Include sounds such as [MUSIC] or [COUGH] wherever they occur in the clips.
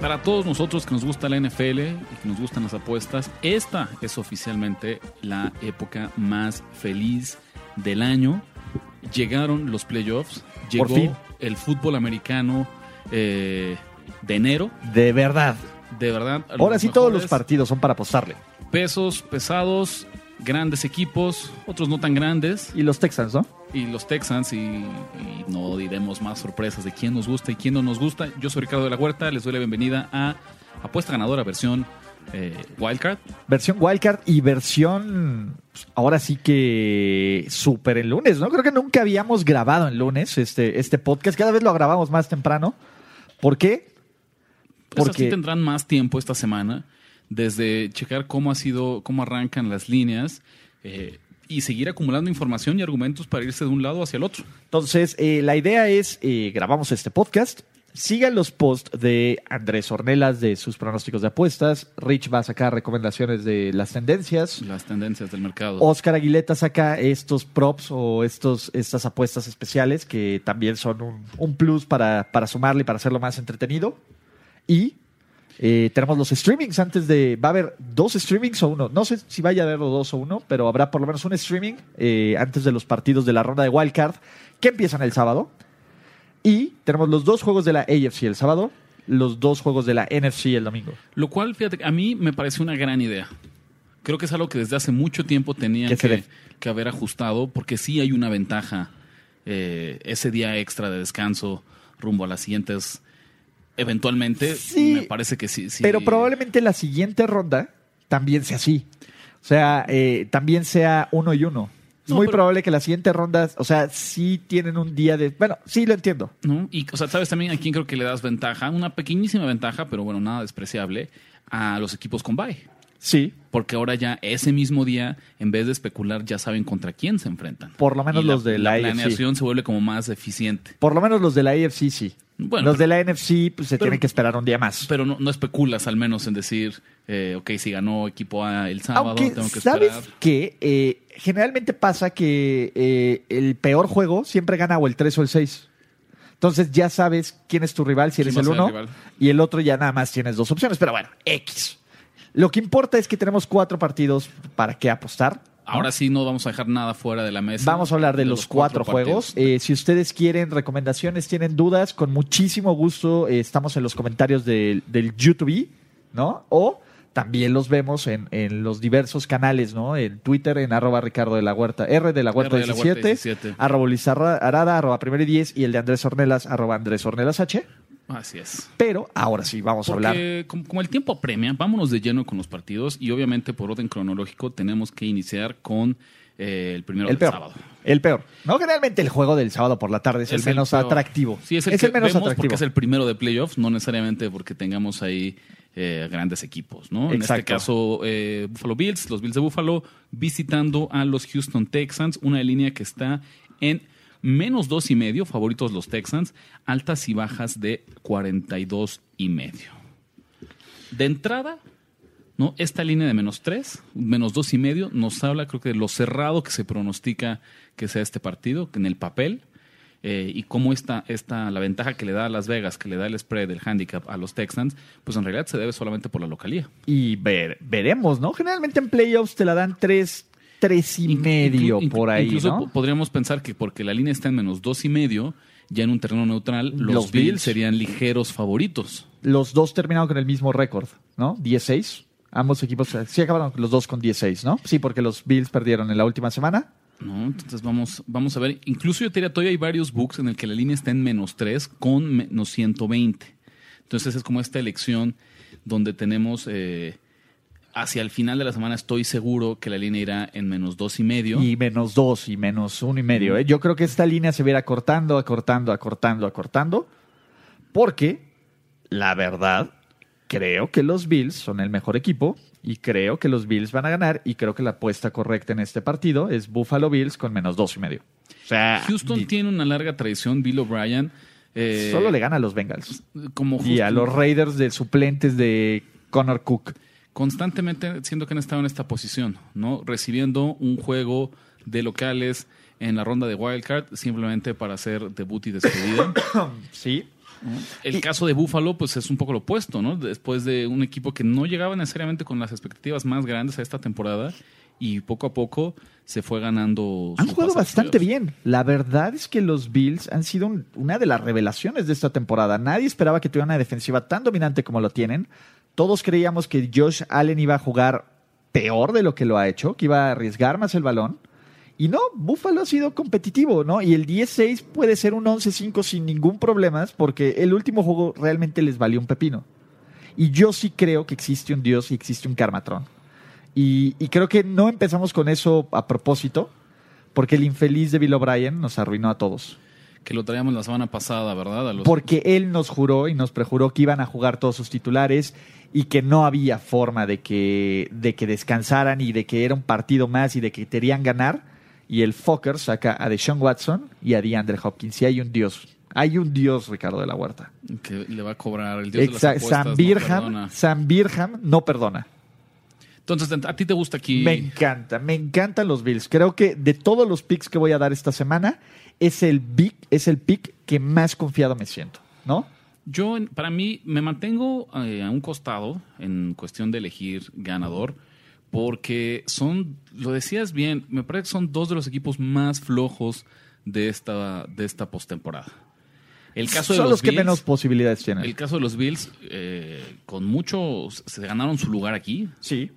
Para todos nosotros que nos gusta la NFL y que nos gustan las apuestas, esta es oficialmente la época más feliz del año. Llegaron los playoffs, llegó Por fin. el fútbol americano eh, de enero. De verdad. De verdad. Ahora sí todos los partidos son para apostarle. Pesos pesados, grandes equipos, otros no tan grandes. Y los Texans, ¿no? Y los Texans y, y no diremos más sorpresas de quién nos gusta y quién no nos gusta. Yo soy Ricardo de la Huerta, les doy la bienvenida a Apuesta Ganadora versión eh, Wildcard. Versión Wildcard y versión. pues, ahora sí que. Súper el lunes, ¿no? Creo que nunca habíamos grabado en lunes este, este podcast. Cada vez lo grabamos más temprano. ¿Por qué? Pues Porque- así tendrán más tiempo esta semana desde checar cómo ha sido, cómo arrancan las líneas eh, y seguir acumulando información y argumentos para irse de un lado hacia el otro. Entonces, eh, la idea es, eh, grabamos este podcast. Sigan los posts de Andrés Ornelas de sus pronósticos de apuestas. Rich va a sacar recomendaciones de las tendencias. Las tendencias del mercado. Oscar Aguileta saca estos props o estos, estas apuestas especiales que también son un, un plus para, para sumarle y para hacerlo más entretenido. Y eh, tenemos los streamings antes de... Va a haber dos streamings o uno. No sé si vaya a haber dos o uno, pero habrá por lo menos un streaming eh, antes de los partidos de la ronda de Wildcard que empiezan el sábado. Y tenemos los dos juegos de la AFC el sábado, los dos juegos de la NFC el domingo. Lo cual, fíjate, a mí me parece una gran idea. Creo que es algo que desde hace mucho tiempo tenían Que que haber ajustado, porque sí hay una ventaja. eh, ese día extra de descanso rumbo a las siguientes, eventualmente, Sí, me parece que sí. sí. Pero probablemente la siguiente ronda también sea así. O sea, eh, también sea uno y uno. Es No, muy pero- probable que la siguiente ronda, o sea, sí tienen un día de... Bueno, sí lo entiendo. ¿no? Y, o sea, ¿sabes también a quién creo que le das ventaja? Una pequeñísima ventaja, pero bueno, nada despreciable, a los equipos con bye. Sí, Porque ahora ya ese mismo día, en vez de especular, ya saben contra quién se enfrentan. por lo menos Y los de la, AFC. planeación se vuelve como más eficiente. Por lo menos los de la AFC sí. Bueno, los pero- de la NFC pues, se pero- tienen que esperar un día más. Pero no, no especulas al menos en decir, eh, ok, si ganó equipo A el sábado, Aunque, tengo que ¿sabes esperar. qué? Eh, generalmente pasa que eh, el peor juego siempre gana o el 3 o el 6. Entonces ya sabes quién es tu rival, si ¿Quién eres el ser el 1 rival? y el otro ya nada más tienes dos opciones. Pero bueno, X. Lo que importa es que tenemos cuatro partidos para qué apostar. Ahora sí no vamos a dejar nada fuera de la mesa. Vamos a hablar de, los, cuatro, juegos. Eh, si ustedes quieren recomendaciones, tienen dudas, con muchísimo gusto eh, estamos en los comentarios del, del YouTube, ¿no? O también los vemos en, en los diversos canales, ¿no? En Twitter, en arroba Ricardo de la Huerta, R de la Huerta, de la Huerta 17, 17. arroba Luis Arada, arroba primero y 10, y el de Andrés Ornelas, arroba Andrés Ornelas H. Así es. Pero ahora sí, vamos a hablar. Como, el tiempo apremia, vámonos de lleno con los partidos y obviamente por orden cronológico tenemos que iniciar con eh, el primero El del peor. sábado. El peor. No, generalmente el juego del sábado por la tarde es, Es el menos atractivo. Sí, es el, que menos vemos atractivo. porque es el primero de playoffs, no necesariamente porque tengamos ahí eh, grandes equipos, ¿no? En este Exacto. caso, eh, Buffalo Bills, los Bills de Buffalo, visitando a los Houston Texans, una línea que está en menos dos y medio, favoritos los Texans, altas y bajas de 42 y medio. De entrada, ¿no? Esta línea de menos tres, menos dos y medio, nos habla, creo que de lo cerrado que se pronostica que sea este partido, en el papel, eh, y cómo esta, esta, la ventaja que le da a Las Vegas, que le da el spread del handicap a los Texans, pues en realidad se debe solamente por la localía. Y ver, veremos, ¿no? Generalmente en playoffs te la dan tres, tres y medio inclu- por ahí, Incluso ¿no? po- podríamos pensar que porque la línea está en menos dos y medio, ya en un terreno neutral, los, Los Bills, Bills. serían ligeros favoritos. Los dos terminaron con el mismo récord, ¿no? 16. Ambos equipos sí acabaron los dos con 16, ¿no? Sí, porque los Bills perdieron en la última semana. ¿no? Entonces vamos, vamos a ver. Incluso yo te diría, todavía hay varios books en el que la línea está en menos 3 con menos 120. Entonces es como esta elección donde tenemos eh, hacia el final de la semana estoy seguro que la línea irá en menos dos y medio. Y menos dos y menos uno y medio. ¿eh? Yo creo que esta línea se viera acortando, acortando, acortando, acortando. Porque, la verdad, creo que los Bills son el mejor equipo Y creo que los Bills van a ganar. Y creo que la apuesta correcta en este partido es Buffalo Bills con menos dos y medio. O sea, Houston tiene una larga tradición, Bill O'Brien. eh, solo le gana a los Bengals. como Y a los Raiders de suplentes de Connor Cook. Constantemente siento que han estado en esta posición, ¿no? Recibiendo un juego de locales en la ronda de Wildcard simplemente para hacer debut y despedida. [COUGHS] Sí. El caso de Buffalo, pues es un poco lo opuesto, ¿no? Después de un equipo que no llegaba necesariamente con las expectativas más grandes a esta temporada y poco a poco se fue ganando. Han su jugado bastante playoffs. bien. La verdad es que los Bills han sido un- una de las revelaciones de esta temporada. Nadie esperaba que tuvieran una defensiva tan dominante como lo tienen. Todos creíamos que Josh Allen iba a jugar peor de lo que lo ha hecho, que iba a arriesgar más el balón. Y no, Buffalo ha sido competitivo, ¿no? Y el 10-6 puede ser un 11-5 sin ningún problema, porque el último juego realmente les valió un pepino. Y yo sí creo que existe un Dios y existe un Karmatron. Y, y creo que no empezamos con eso a propósito, porque el infeliz de Bill O'Brien nos arruinó a todos. Que lo traíamos la semana pasada, ¿verdad? A los- Porque él nos juró y nos prejuró que iban a jugar todos sus titulares y que no había forma de que, de que descansaran y de que era un partido más y de que querían ganar. Y el Fokker saca a Deshaun Watson y a DeAndre Hopkins. Y hay un dios. Hay un dios, Ricardo de la Huerta. que le va a cobrar el dios de las apuestas. Sam Birham. Sam Birham no perdona. Entonces, ¿a ti te gusta aquí? Me encanta, me encantan los Bills. Creo que de todos los picks que voy a dar esta semana, es el big, es el pick que más confiado me siento, ¿no? Yo, para mí, me mantengo eh, a un costado en cuestión de elegir ganador, porque son, lo decías bien, me parece que son dos de los equipos más flojos de esta, de esta postemporada. El caso de Son los, los que Bills- menos posibilidades tienen. El caso de los Bills, eh, con mucho, se ganaron su lugar aquí. Sí.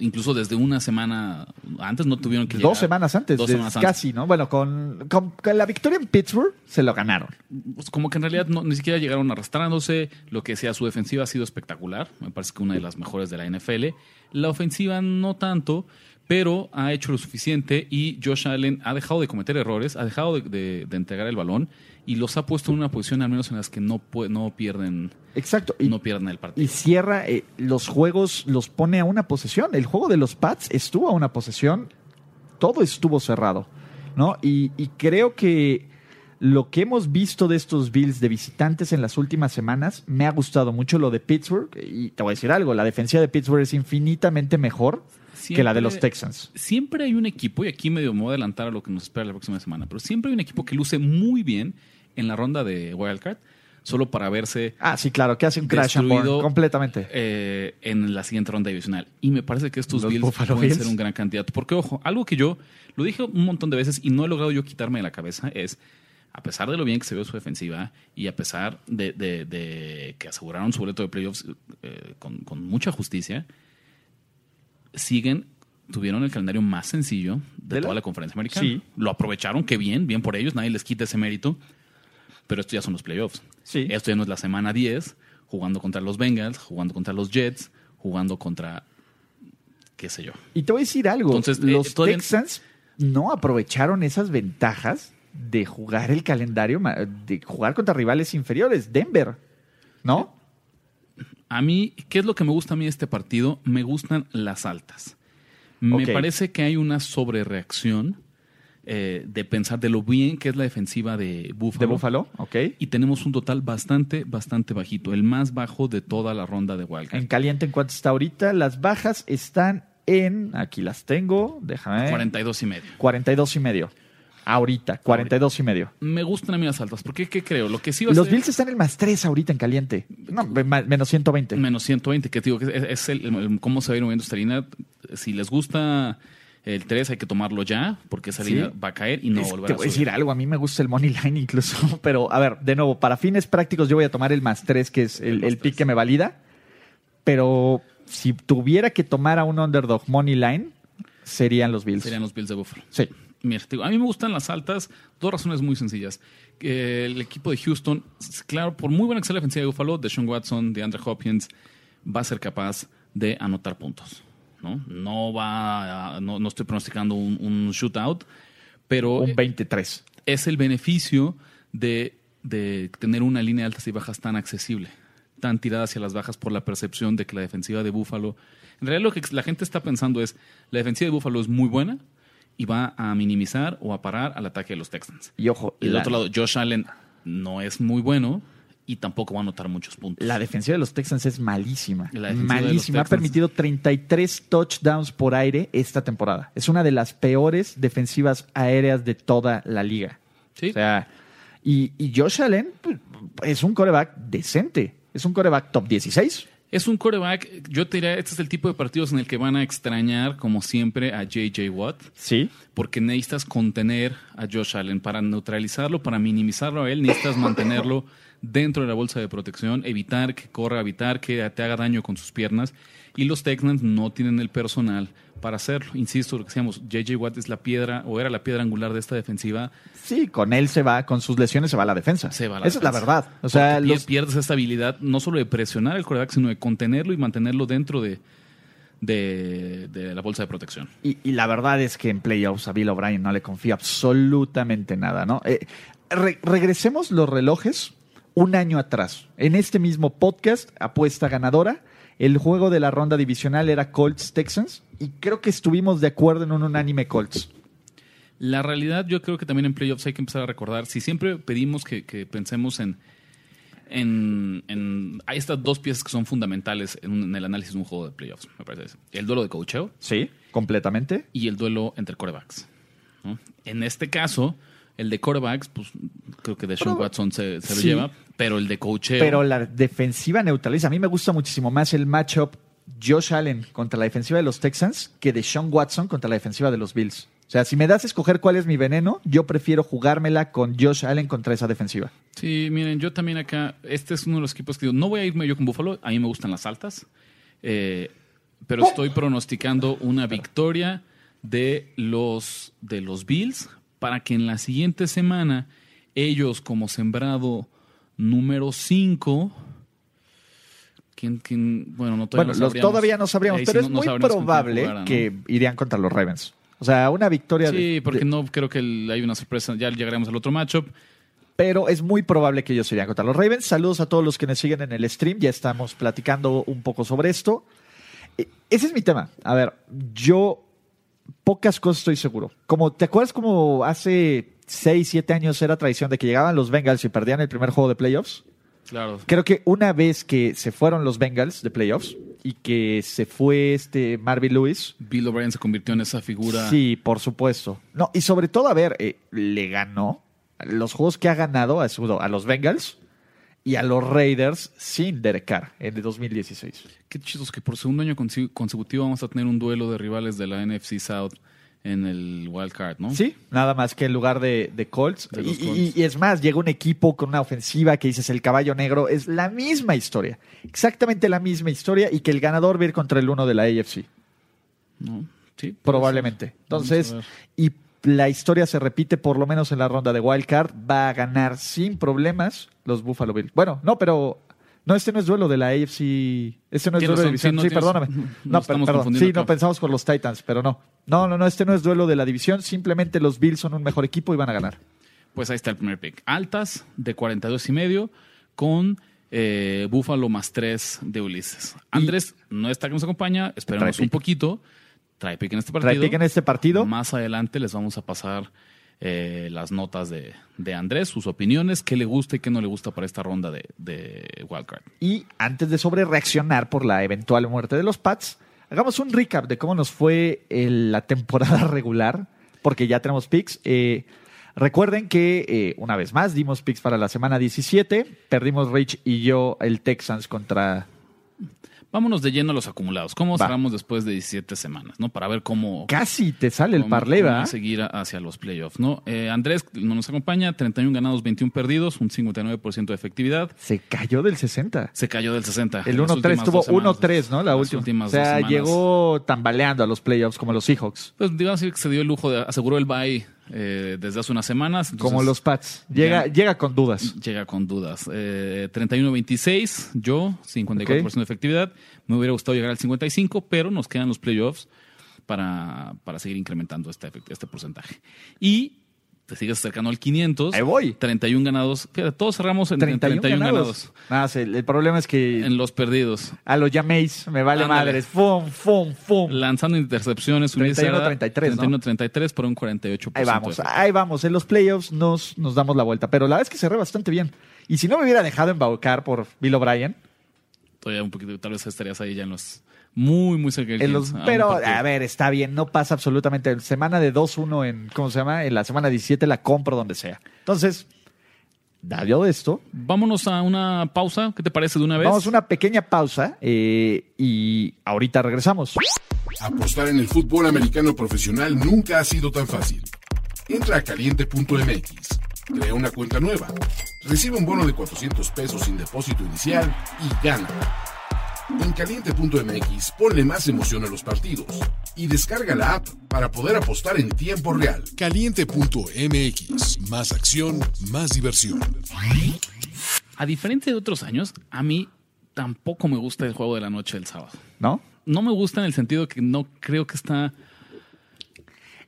Incluso desde una semana antes no tuvieron que Dos llegar. semanas antes, Dos semanas antes. casi, ¿no? Bueno, con, con- con la victoria en Pittsburgh se lo ganaron. pues, como que en realidad no- ni siquiera llegaron arrastrándose. Lo que sea, su defensiva ha sido espectacular. Me parece que una de las mejores de la NFL. La ofensiva no tanto, pero ha hecho lo suficiente y Josh Allen ha dejado de cometer errores, ha dejado de, de- de entregar el balón y los ha puesto en una posición al menos en las que no, no pierden Exacto. Y, no pierden el partido. y cierra eh, los juegos, los pone a una posesión. El juego de los Pats estuvo a una posesión, todo estuvo cerrado, ¿no? Y, y creo que lo que hemos visto de estos Bills de visitantes en las últimas semanas me ha gustado mucho lo de Pittsburgh. Y te voy a decir algo, la defensiva de Pittsburgh es infinitamente mejor que la de los Siempre- Texans. Siempre hay un equipo, y aquí medio me voy a adelantar a lo que nos espera la próxima semana, pero siempre hay un equipo que luce muy bien en la ronda de Wildcard, solo para verse Ah, sí, claro, que hace un crash and burn Destruido. completamente. eh, en la siguiente ronda divisional. Y me parece que estos Bills pueden Bills. ser un gran candidato. Porque, ojo, algo que yo lo dije un montón de veces y no he logrado yo quitarme de la cabeza es, a pesar de lo bien que se ve su defensiva y a pesar de, de- de que aseguraron su boleto de playoffs eh, con, con mucha justicia, siguen, tuvieron el calendario más sencillo de, ¿De la- toda la conferencia americana. Sí. Lo aprovecharon, qué bien, bien por ellos, nadie les quita ese mérito. Pero esto ya son los playoffs. Sí. Esto ya no es la semana 10, jugando contra los Bengals, jugando contra los Jets, jugando contra qué sé yo. Y te voy a decir algo. Entonces, eh, los Texans no aprovecharon esas ventajas de jugar el calendario, de jugar contra rivales inferiores. Denver, ¿no? A mí, ¿qué es lo que me gusta a mí de este partido? Me gustan las altas. Me parece que hay una sobrereacción eh, de pensar de lo bien que es la defensiva de Buffalo. De Buffalo, ok. Y tenemos un total bastante, bastante bajito, el más bajo de toda la ronda de Wildcard. En caliente, ¿en cuánto está ahorita? Las bajas están en, aquí las tengo, déjame ver, 42 y medio. 42 y medio. Ahorita, 42 y medio. Me gustan a mí las altas, porque ¿qué creo? Lo que sí va a Los ser- Bills están en el más 3 ahorita en caliente. No, me- menos 120. Menos 120, que te digo es, es el, el- cómo se va a ir moviendo esta línea. Si les gusta el 3, hay que tomarlo ya, porque esa Sí. línea va a caer y no volverá te a voy a decir algo, a mí me gusta el money line incluso, [LAUGHS] pero a ver, de nuevo, para fines prácticos yo voy a tomar el más 3, que es el, más el pick que me valida, pero si tuviera que tomar a un underdog money line, serían los Bills. Serían los Bills de Buffalo. Sí. A mí me gustan las altas, dos razones muy sencillas. Que el equipo de Houston, claro, por muy buena que sea la ofensiva de Buffalo, Deshaun Watson, DeAndre Hopkins, va a ser capaz de anotar puntos. No, no va, a- no, no estoy pronosticando un, un shootout, pero Un 23. es el beneficio de, de tener una línea de altas y bajas tan accesible. tan tirada hacia las bajas por la percepción de que la defensiva de Buffalo. En realidad, lo que la gente está pensando es: la defensiva de Buffalo es muy buena y va a minimizar o a parar al ataque de los Texans. Y ojo, Y del la- otro lado, Josh Allen no es muy bueno y tampoco va a anotar muchos puntos. La defensiva de los Texans es malísima. Malísima. Ha permitido 33 touchdowns por aire esta temporada. Es una de las peores defensivas aéreas de toda la liga. Sí. O sea, y, y Josh Allen pues, es un coreback decente. Es un coreback top 16. Es un coreback, yo te diría, este es el tipo de partidos en el que van a extrañar, como siempre, a JJ Watt, Sí. porque necesitas contener a Josh Allen. Para neutralizarlo, para minimizarlo a él, necesitas mantenerlo dentro de la bolsa de protección, evitar que corra, evitar que te haga daño con sus piernas. Y los Texans no tienen el personal para hacerlo. Insisto, lo que decíamos, JJ Watt es la piedra, o era la piedra angular de esta defensiva. Sí, con él se va, con sus lesiones se va a la defensa. Se va a la Esa es la verdad. O sea, los, pierdes esta habilidad no solo de presionar al coreback, sino de contenerlo y mantenerlo dentro de, de, de la bolsa de protección. Y, y la verdad es que en playoffs a Bill O'Brien no le confía absolutamente nada, ¿no? Eh, re- regresemos los relojes un año atrás. En este mismo podcast, apuesta ganadora, el juego de la ronda divisional era Colts Texans y creo que estuvimos de acuerdo en un unánime Colts. La realidad, yo creo que también en playoffs hay que empezar a recordar, si siempre pedimos que, que pensemos en, en, en- Hay estas dos piezas que son fundamentales en, un- en el análisis de un juego de playoffs, me parece. El duelo de coacheo Sí, completamente. y el duelo entre corebacks. ¿no? En este caso, el de corebacks, pues creo que Deshaun Pero- Watson se, se lo lleva, pero el de coacheo... Pero la defensiva neutraliza. A mí me gusta muchísimo más el matchup Josh Allen contra la defensiva de los Texans que de Sean Watson contra la defensiva de los Bills. O sea, si me das a escoger cuál es mi veneno, yo prefiero jugármela con Josh Allen contra esa defensiva. Sí, miren, yo también acá, este es uno de los equipos que digo, no voy a irme yo con Buffalo, a mí me gustan las altas, eh, pero estoy pronosticando una victoria de los, de los Bills para que en la siguiente semana ellos como sembrado número 5, ¿quién, quién? bueno, no todavía Bueno, no los, sabríamos. todavía no sabríamos, Ahí pero sí es no- muy probable que irían contra los Ravens. O sea, una victoria de- Sí, porque de- no creo que el- hay una sorpresa, ya llegaremos al otro matchup. pero es muy probable que ellos irían contra los Ravens. Saludos a todos los que nos siguen en el stream, ya estamos platicando un poco sobre esto. Eh, Ese es mi tema. A ver, yo pocas cosas estoy seguro. Como, ¿te acuerdas como hace 6, 7 años era tradición de que llegaban los Bengals y perdían el primer juego de playoffs? Claro. Creo que una vez que se fueron los Bengals de playoffs y que se fue este Marvin Lewis, Bill O'Brien se convirtió en esa figura. Sí, por supuesto. No, y sobre todo, a ver, eh, le ganó los juegos que ha ganado a, su- a los Bengals y a los Raiders sin Derek Carr en el 2016. Qué chidos que por segundo año consecutivo vamos a tener un duelo de rivales de la NFC South en el Wild Card, ¿no? Sí, nada más que en lugar de, de Colts. De Y, es más, llega un equipo con una ofensiva que dices el caballo negro. Es la misma historia. Exactamente la misma historia y que el ganador va a ir contra el uno de la AFC. ¿No? Sí, Probablemente. Entonces, y la historia se repite por lo menos en la ronda de Wild Card. Va a ganar sin problemas los Buffalo Bills. Bueno, no, pero no, este no es duelo de la AFC. Este no es duelo de razón, división. sí, no Sí, tienes- perdóname. nos No, estamos perdón. confundiendo Sí, no pensamos con los Titans, pero no. No, no, no, este no es duelo de la división. Simplemente los Bills son un mejor equipo y van a ganar. Pues ahí está el primer pick. Altas de 42 y medio con eh, Buffalo más 3 de Ulises. Andrés no está que nos acompaña, esperemos Trae un poquito. Trae pick en este Trae partido. pick en este partido. Más adelante les vamos a pasar eh, las notas de, de Andrés, sus opiniones, qué le gusta y qué no le gusta para esta ronda de, de Wildcard. Y antes de sobre reaccionar por la eventual muerte de los Pats, hagamos un recap de cómo nos fue el- la temporada [LAUGHS] regular, porque ya tenemos picks. Eh, recuerden que, eh, una vez más, dimos picks para la semana 17. Perdimos Rich y yo el Texans contra... Vámonos de lleno a los acumulados. ¿Cómo Va. cerramos después de 17 semanas? ¿no? Para ver cómo, Casi te sale el cómo- parlay, cómo ¿va? seguir hacia los playoffs. ¿no? Eh, Andrés no nos acompaña, 31 ganados, 21 perdidos, un 59% de efectividad. Se cayó del 60. Se cayó del 60. El Las 1-3 últimas tuvo dos semanas. 1-3, ¿no? La Las última. últimas O sea, llegó tambaleando a los playoffs como los Seahawks, Pues digamos que se dio el lujo de aseguró el bye eh, desde hace unas semanas. entonces como los Pats. Llega, ya- llega con dudas. Llega con dudas. Eh, 31-26, yo, 54% de efectividad. Me hubiera gustado llegar al 55, pero nos quedan los playoffs para, para seguir incrementando este, este porcentaje. Y te sigues acercando al 500. Ahí voy. 31 ganados. Fíjate, todos cerramos en 31, 31 ganados. ganados. Nada, el problema es que En los perdidos. a los llaméis me vale Ándale. madres. Fum, fum, fum. Lanzando intercepciones. 31-33, ¿no? 31-33 por un 48%. Ahí vamos, ahí vamos. En los playoffs nos, nos damos la vuelta. Pero la es que cerré bastante bien. Y si no me hubiera dejado embaucar por Bill O'Brien, Todavía un poquito, tal vez estarías ahí ya en los. Muy, muy cerca del en los- 500, a un pero a ver, está bien, no pasa absolutamente. Semana de 2-1 en, ¿cómo se llama? En la semana 17 la compro donde sea. Entonces, dado esto, Vámonos a una pausa. ¿Qué te parece de una vez? vamos a una pequeña pausa eh, y ahorita regresamos. Apostar en el fútbol americano profesional nunca ha sido tan fácil. Entra a caliente.mx, crea una cuenta nueva, recibe un bono de 400 pesos sin depósito inicial y gana. En caliente.mx ponle más emoción a los partidos y descarga la app para poder apostar en tiempo real. Caliente.mx. Más acción, más diversión. A diferencia de otros años, a mí tampoco me gusta el juego de la noche del sábado. ¿No? No me gusta en el sentido que no creo que está.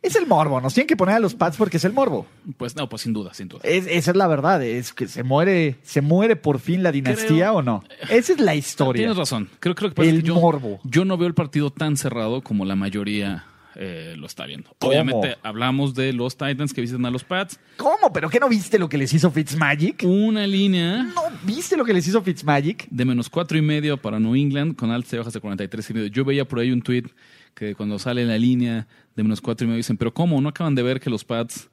Es el morbo, nos tienen que poner a los pads porque es el morbo. Pues no, pues sin duda, sin duda. Es- esa es la verdad, es que se muere, se muere por fin la dinastía Creo- o no. Esa es la historia. Tienes razón. Creo, creo que pasa El que yo, morbo. yo no veo el partido tan cerrado como la mayoría eh, lo está viendo. ¿Cómo? Obviamente hablamos de los Titans que visitan a los Pats. ¿Cómo? ¿Pero qué no viste lo que les hizo Fitzmagic? Una línea ¿No viste lo que les hizo Fitzmagic? de menos cuatro y medio para New England con altas y bajas de 43 y medio. Yo veía por ahí un tweet que cuando sale la línea de menos cuatro y medio dicen, pero ¿cómo? ¿No acaban de ver que los Pats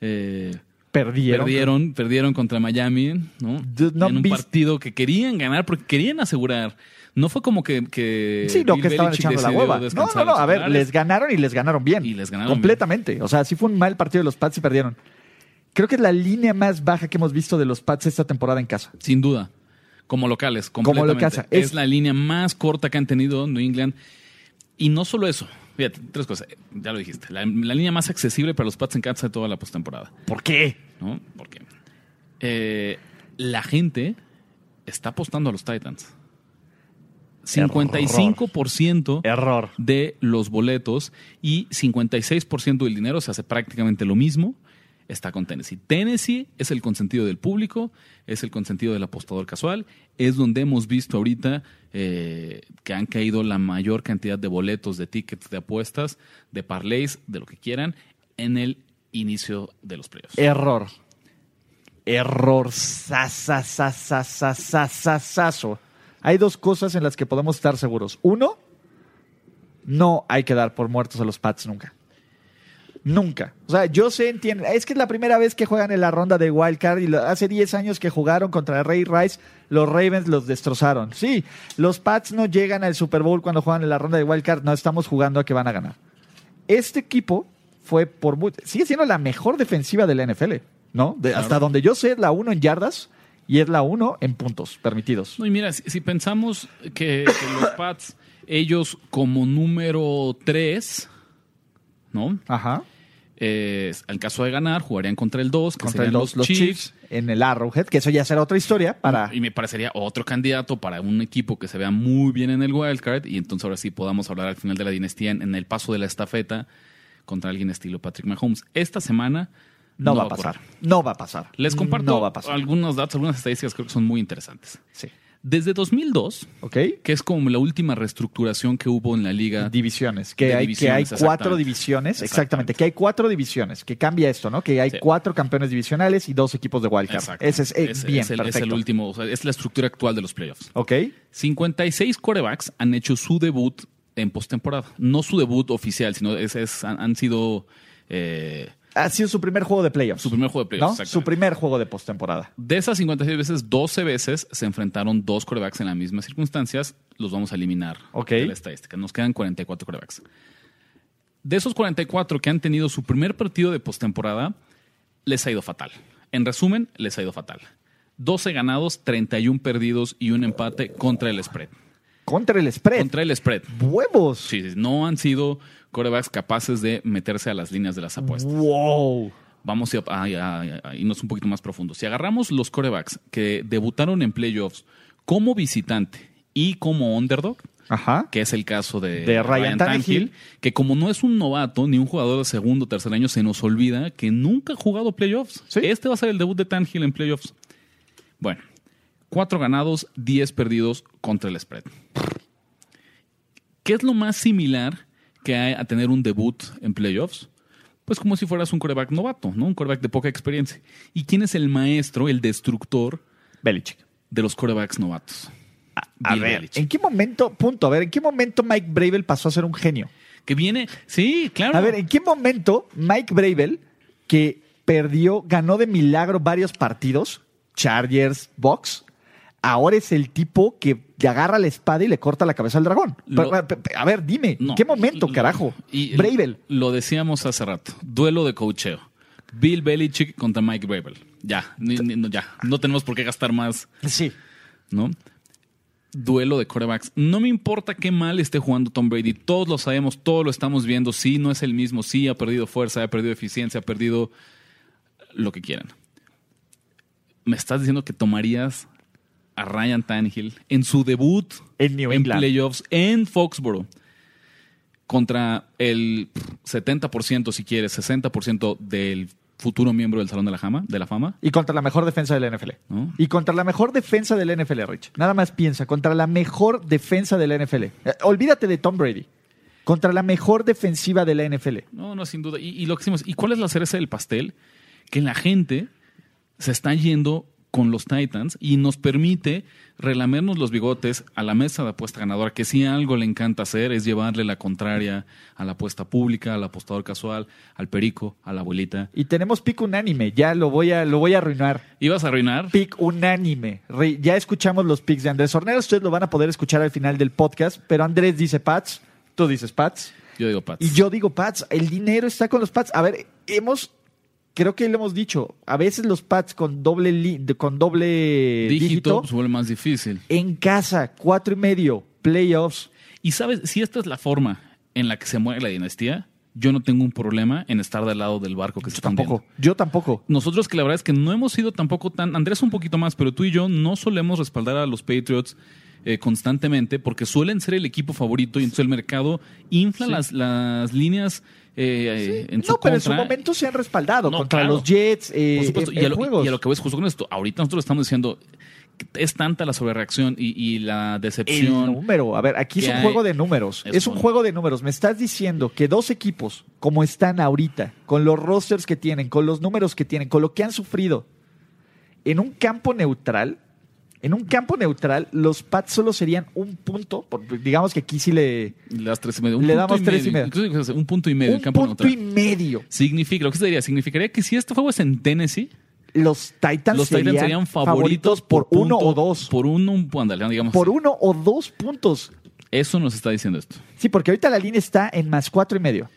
eh, Perdieron. perdieron, perdieron contra Miami, ¿no? En un partido que querían ganar porque querían asegurar. No fue como que, que Sí, no, Bill que estaban Belichick echando la hueva. No, no, no, a ver, les ganaron y les ganaron bien. Y les ganaron Completamente. O sea, sí fue un mal partido de los Pats y perdieron. Creo que es la línea más baja que hemos visto de los Pats esta temporada en casa. Sin duda. Como locales, Como completamente. locales. Es, Es- la línea más corta que han tenido New England. Y no solo eso. Fíjate, tres cosas. Ya lo dijiste. La, la línea más accesible para los Pats en Kansas de toda la postemporada. ¿Por qué? ¿No? Porque eh, la gente está apostando a los Titans. 55% Error. de los boletos y 56% del dinero, se hace prácticamente lo mismo, está con Tennessee. Tennessee es el consentido del público, es el consentido del apostador casual, es donde hemos visto ahorita eh, que han caído la mayor cantidad de boletos, de tickets, de apuestas, de parlays, de lo que quieran, en el inicio de los playoffs. Error. Error. Sasasasasasasasaso. Hay dos cosas en las que podemos estar seguros. Uno, no hay que dar por muertos a los Pats nunca. Nunca. O sea, yo sé, entiendo. Es que es la primera vez que juegan en la ronda de Wild Card y lo- hace 10 años que jugaron contra Ray Rice, los Ravens los destrozaron. Sí, los Pats no llegan al Super Bowl cuando juegan en la ronda de Wild Card, no estamos jugando a que van a ganar. Este equipo fue por sigue siendo la mejor defensiva de la NFL, ¿no? De- Hasta donde yo sé es la uno en yardas y es la uno en puntos permitidos. No, y mira, si, si pensamos que, que los Pats, ellos como número 3, ¿no? Ajá. Eh, en caso de ganar, jugarían contra el 2, que Contra el dos, los Chiefs en el Arrowhead, que eso ya será otra historia para Y me parecería otro candidato para un equipo que se vea muy bien en el wildcard y entonces ahora sí podamos hablar al final de la dinastía en, en el paso de la estafeta contra alguien estilo Patrick Mahomes. Esta semana no, va a ocurrir. pasar. No va a pasar. Les comparto No va a pasar. algunos datos, algunas estadísticas que creo que son muy interesantes. Sí. Desde 2002, ¿Ok? que es como la última reestructuración que hubo en la liga Divisiones, que hay, que hay divisiones, cuatro divisiones, exactamente. Exactamente. que hay cuatro divisiones, que cambia esto, ¿no? Que hay Sí. cuatro campeones divisionales y dos equipos de wildcard. Ese es, eh, Es- bien, es el, es perfecto. el último, o sea, es la estructura actual de los playoffs. ¿Ok? 56 quarterbacks han hecho su debut en postemporada. No su debut oficial, sino es, es- han, han sido eh, Ha sido su primer juego de playoffs. su primer juego de ¿no? playoffs. Su primer juego de postemporada. De esas 56 veces, 12 veces se enfrentaron dos quarterbacks en las mismas circunstancias. Los vamos a eliminar Ok. de la estadística. Nos quedan 44 quarterbacks. De esos 44 que han tenido su primer partido de postemporada, les ha ido fatal. En resumen, les ha ido fatal. 12 ganados, 31 perdidos y un empate contra el spread. Contra el spread. Contra el spread. ¡Huevos! Sí, no han sido quarterbacks capaces de meterse a las líneas de las apuestas. ¡Wow! Vamos a, a- a- a irnos un poquito más profundo. Si agarramos los corebacks que debutaron en playoffs como visitante y como underdog, Ajá. que es el caso de, De Ryan Tannehill. que como no es un novato ni un jugador de segundo o tercer año, se nos olvida que nunca ha jugado playoffs. Sí. Este va a ser el debut de Tannehill en playoffs. Bueno, cuatro ganados, diez perdidos contra el spread. ¿Qué es lo más similar que hay a tener un debut en playoffs? Pues como si fueras un coreback novato, ¿no? Un coreback de poca experiencia. ¿Y quién es el maestro, el destructor Belichick. de los corebacks novatos? A ver, Belichick. ¿en qué momento, punto, a ver, ¿en qué momento Mike Bravel pasó a ser un genio? Que viene, sí, claro. A ver, ¿en qué momento Mike Bravel, que perdió, ganó de milagro varios partidos, Chargers, Box, ahora es el tipo que le agarra la espada y le corta la cabeza al dragón? Lo- a ver, dime, No. ¿en qué momento, carajo? Y Bravel. Lo decíamos hace rato. Duelo de cocheo. Bill Belichick contra Mike Bravel. Ya, ni- ni- no, ya. No tenemos por qué gastar más, Sí. ¿no? Duelo de corebacks. No me importa qué mal esté jugando Tom Brady. Todos lo sabemos, todos lo estamos viendo. Sí, no es el mismo. Sí, ha perdido fuerza, ha perdido eficiencia, ha perdido lo que quieran. ¿Me estás diciendo que tomarías a Ryan Tannehill en su debut En New en playoffs en Foxborough contra el 70%, si quieres, 60% del futuro miembro del Salón de la Fama, de la Fama, Y contra la mejor defensa de la NFL. ¿no? Y contra la mejor defensa de la NFL, Rich. Nada más piensa, contra la mejor defensa de la NFL. Eh, olvídate de Tom Brady. Contra la mejor defensiva de la NFL. No, no, sin duda. Y, y lo que decimos, ¿y cuál es la cereza del pastel? Que la gente se está yendo con los Titans y nos permite relamernos los bigotes a la mesa de apuesta ganadora, que si algo le encanta hacer es llevarle la contraria a la apuesta pública, al apostador casual, al perico, a la abuelita. Y tenemos pick unánime. Ya lo voy a, lo voy a arruinar. ¿Ibas a arruinar? Pick unánime. Ya escuchamos los picks de Andrés Hornera. Ustedes lo van a poder escuchar al final del podcast. Pero Andrés dice Pats. Tú dices Pats. Yo digo Pats. Y yo digo Pats. El dinero está con los Pats. A ver, hemos. Creo que lo hemos dicho. A veces los Pats con doble, li- con doble dígito, dígito. pues, vuelve más difícil. en casa, cuatro y medio, playoffs. Y sabes, si esta es la forma en la que se mueve la dinastía, yo no tengo un problema en estar del lado del barco que se está Tampoco. hundiendo. Yo tampoco. Nosotros que la verdad es que no hemos sido tampoco tan, Andrés un poquito más, pero tú y yo no solemos respaldar a los Patriots eh, constantemente porque suelen ser el equipo favorito y entonces el mercado infla las, las líneas eh, en su No, pero en su momento se han respaldado No, contra claro. los Jets eh, Por supuesto, en- y, a lo, juegos. y a lo que ves justo con esto, ahorita nosotros estamos diciendo es tanta la sobrereacción y, y la El decepción. número, a ver, aquí es un hay- juego de números. Es Es, un bueno. juego de números. Me estás diciendo que dos equipos, como están ahorita, con los rosters que tienen, con los números que tienen, con lo que han sufrido, en un campo neutral, en un campo neutral, los Pats solo serían un punto. digamos que aquí sí le. Das tres y medio. Un Le punto damos y tres y medio. Incluso un punto y medio. un campo punto neutral. y medio. Significa, lo que se diría, significaría que si este juego es en Tennessee, Los Titans, los serían, Titans serían favoritos, por, uno punto- o dos. Por uno, un- ándale, digamos. Por así. uno o dos puntos. Eso nos está diciendo esto. Sí, porque ahorita la línea está en más cuatro y medio. O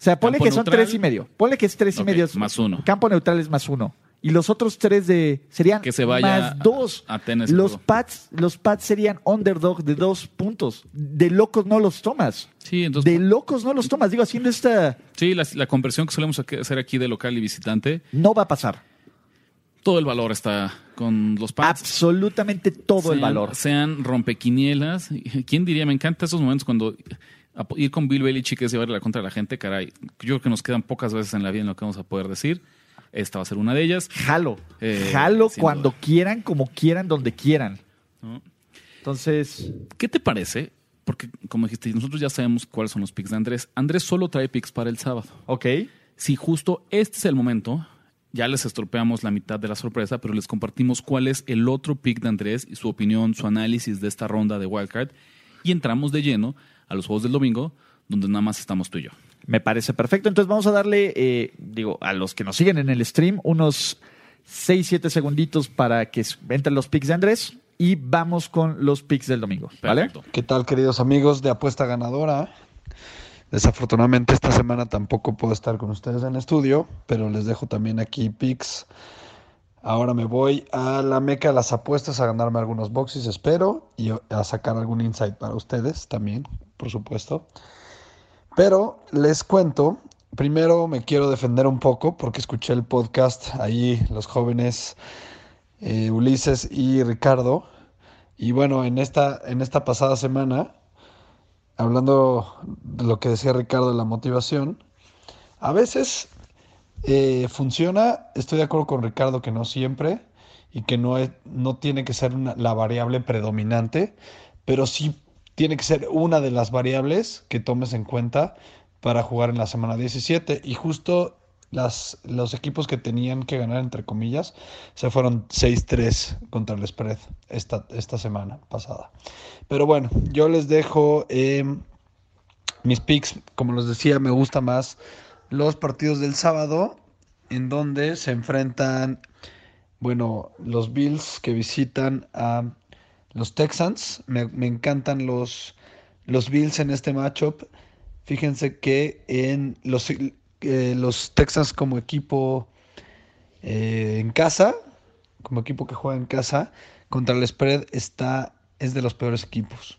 sea, ponle Campo que son neutral. tres y medio. Ponle que es tres y medio. más uno. Campo neutral es más uno. Y los otros tres de serían Que se vaya más dos. a- a Tennessee, los juego. Pats, los Pats serían underdog de dos puntos. De locos no los tomas. Sí, entonces. De locos no los tomas. Digo, haciendo esta Sí, la, la conversión que solemos hacer aquí de local y visitante, no va a pasar. todo el valor está con los Pats. Absolutamente todo el valor. Sean rompequinielas. ¿Quién diría? Me encantan esos momentos cuando ir con Bill Belichick es llevarle la contra a la gente. Caray, yo creo que nos quedan pocas veces en la vida en lo que vamos a poder decir. Esta va a ser una de ellas. Jalo. Eh, Jalo cuando duda. quieran, como quieran, donde quieran. ¿no? Entonces, ¿Qué te parece? Porque, como dijiste, nosotros ya sabemos cuáles son los picks de Andrés. Andrés solo trae picks para el sábado. ok. Si justo este es el momento, ya les estropeamos la mitad de la sorpresa, pero les compartimos cuál es el otro pick de Andrés y su opinión, su análisis de esta ronda de Wildcard. Y entramos de lleno a los juegos del domingo, donde nada más estamos tú y yo. Me parece perfecto. Entonces vamos a darle, eh, digo, a los que nos siguen en el stream, unos 6, 7 segunditos para que entren los picks de Andrés y vamos con los picks del domingo. ¿Vale? Perfecto. ¿Qué tal, queridos amigos de Apuesta Ganadora? Desafortunadamente esta semana tampoco puedo estar con ustedes en estudio, pero les dejo también aquí picks. Ahora me voy a la meca de las apuestas a ganarme algunos boxes, espero, y a sacar algún insight para ustedes también, por supuesto. Pero les cuento, primero me quiero defender un poco porque escuché el podcast ahí, los jóvenes eh, Ulises y Ricardo. Y bueno, en esta, en esta pasada semana hablando de lo que decía Ricardo de la motivación, a veces eh, funciona, estoy de acuerdo con Ricardo que no siempre y que no, es, no tiene que ser la variable predominante, pero sí tiene que ser una de las variables que tomes en cuenta para jugar en la semana 17. Y justo las, los equipos que tenían que ganar, entre comillas, se fueron 6-3 contra el spread esta, esta semana pasada. Pero bueno, yo les dejo eh, mis picks. Como les decía, me gusta más los partidos del sábado, en donde se enfrentan, bueno, los Bills que visitan a los Texans. Me, me encantan los, los Bills en este matchup. Fíjense que en los, eh, los Texans como equipo eh, en casa, como equipo que juega en casa, contra el spread está, es de los peores equipos.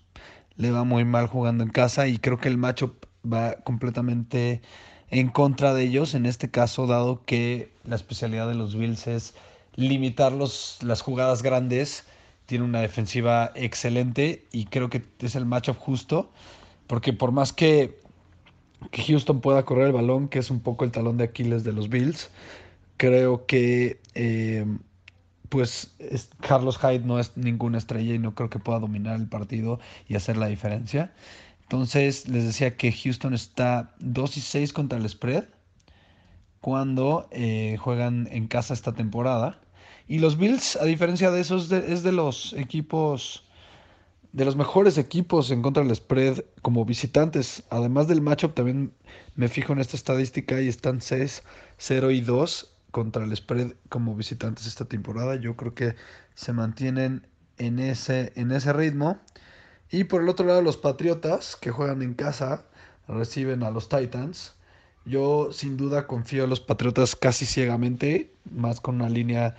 Le va muy mal jugando en casa y creo que el matchup va completamente en contra de ellos, en este caso, dado que la especialidad de los Bills es limitar los, las jugadas grandes. Tiene una defensiva excelente y creo que es el matchup justo, porque por más que, Houston pueda correr el balón, que es un poco el talón de Aquiles de los Bills, creo que eh, pues es- Carlos Hyde no es ninguna estrella y no creo que pueda dominar el partido y hacer la diferencia. Entonces les decía que Houston está 2 y 6 contra el spread cuando eh, juegan en casa esta temporada. Y los Bills, a diferencia de esos, es de los equipos, de los mejores equipos en contra del spread como visitantes. Además del matchup, también me fijo en esta estadística y están 6, 0 y 2 contra el spread como visitantes esta temporada. Yo creo que se mantienen en ese, en ese ritmo. Y por el otro lado, los Patriotas, que juegan en casa, reciben a los Titans. Yo sin duda confío en los Patriotas casi ciegamente, más con una línea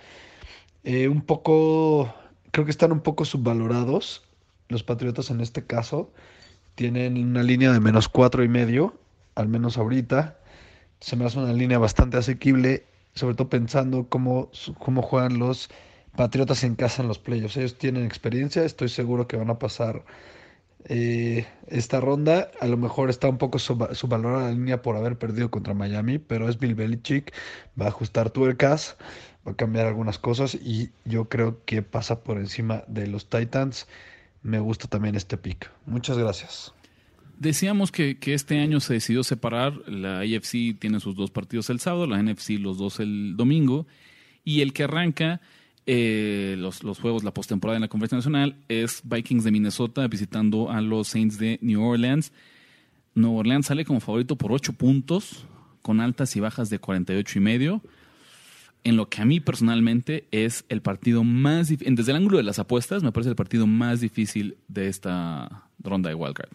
eh, un poco, creo que están un poco subvalorados. Los Patriotas en este caso tienen una línea de menos cuatro y medio, al menos ahorita. Se me hace una línea bastante asequible, sobre todo pensando cómo, cómo juegan los Patriotas en casa en los playoffs. Ellos tienen experiencia, estoy seguro que van a pasar eh, esta ronda. A lo mejor está un poco sub- subvalorada la línea por haber perdido contra Miami, pero es Bill Belichick, va a ajustar tuercas, va a cambiar algunas cosas y yo creo que pasa por encima de los Titans. Me gusta también este pick. Muchas gracias. Decíamos que, que este año se decidió separar. La AFC tiene sus dos partidos el sábado, la NFC los dos el domingo. Y el que arranca eh, los, los juegos, la postemporada en la Conferencia Nacional, es Vikings de Minnesota visitando a los Saints de New Orleans. Nueva Orleans sale como favorito por 8 puntos, con altas y bajas de 48 y medio. En lo que a mí personalmente es el partido más dif- desde el ángulo de las apuestas, me parece el partido más difícil de esta ronda de Wildcard.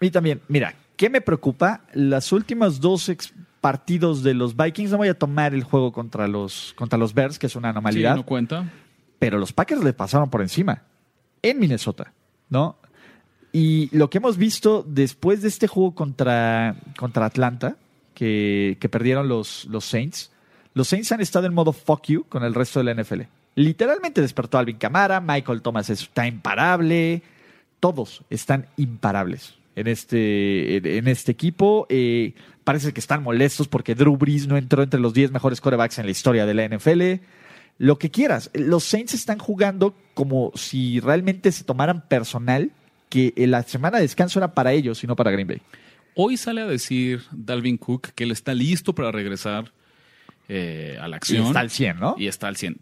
Y también, mira, ¿qué me preocupa? Los últimos dos partidos de los Vikings, no voy a tomar el juego contra los, contra los Bears, que es una Sí, anomalidad, no cuenta. pero los Packers le pasaron por encima en Minnesota, ¿no? Y lo que hemos visto después de este juego contra, contra Atlanta, que, que perdieron los, los Saints, los Saints han estado en modo fuck you con el resto de la NFL. Literalmente despertó Alvin Kamara, Michael Thomas está imparable, todos están imparables en este, en este equipo. Eh, parece que están molestos porque Drew Brees no entró entre los 10 mejores corebacks en la historia de la NFL. Lo que quieras. Los Saints están jugando como si realmente se tomaran personal que la semana de descanso era para ellos y no para Green Bay. Hoy sale a decir Dalvin Cook que él está listo para regresar eh, a la Y acción. está al 100, ¿no? Y está al 100.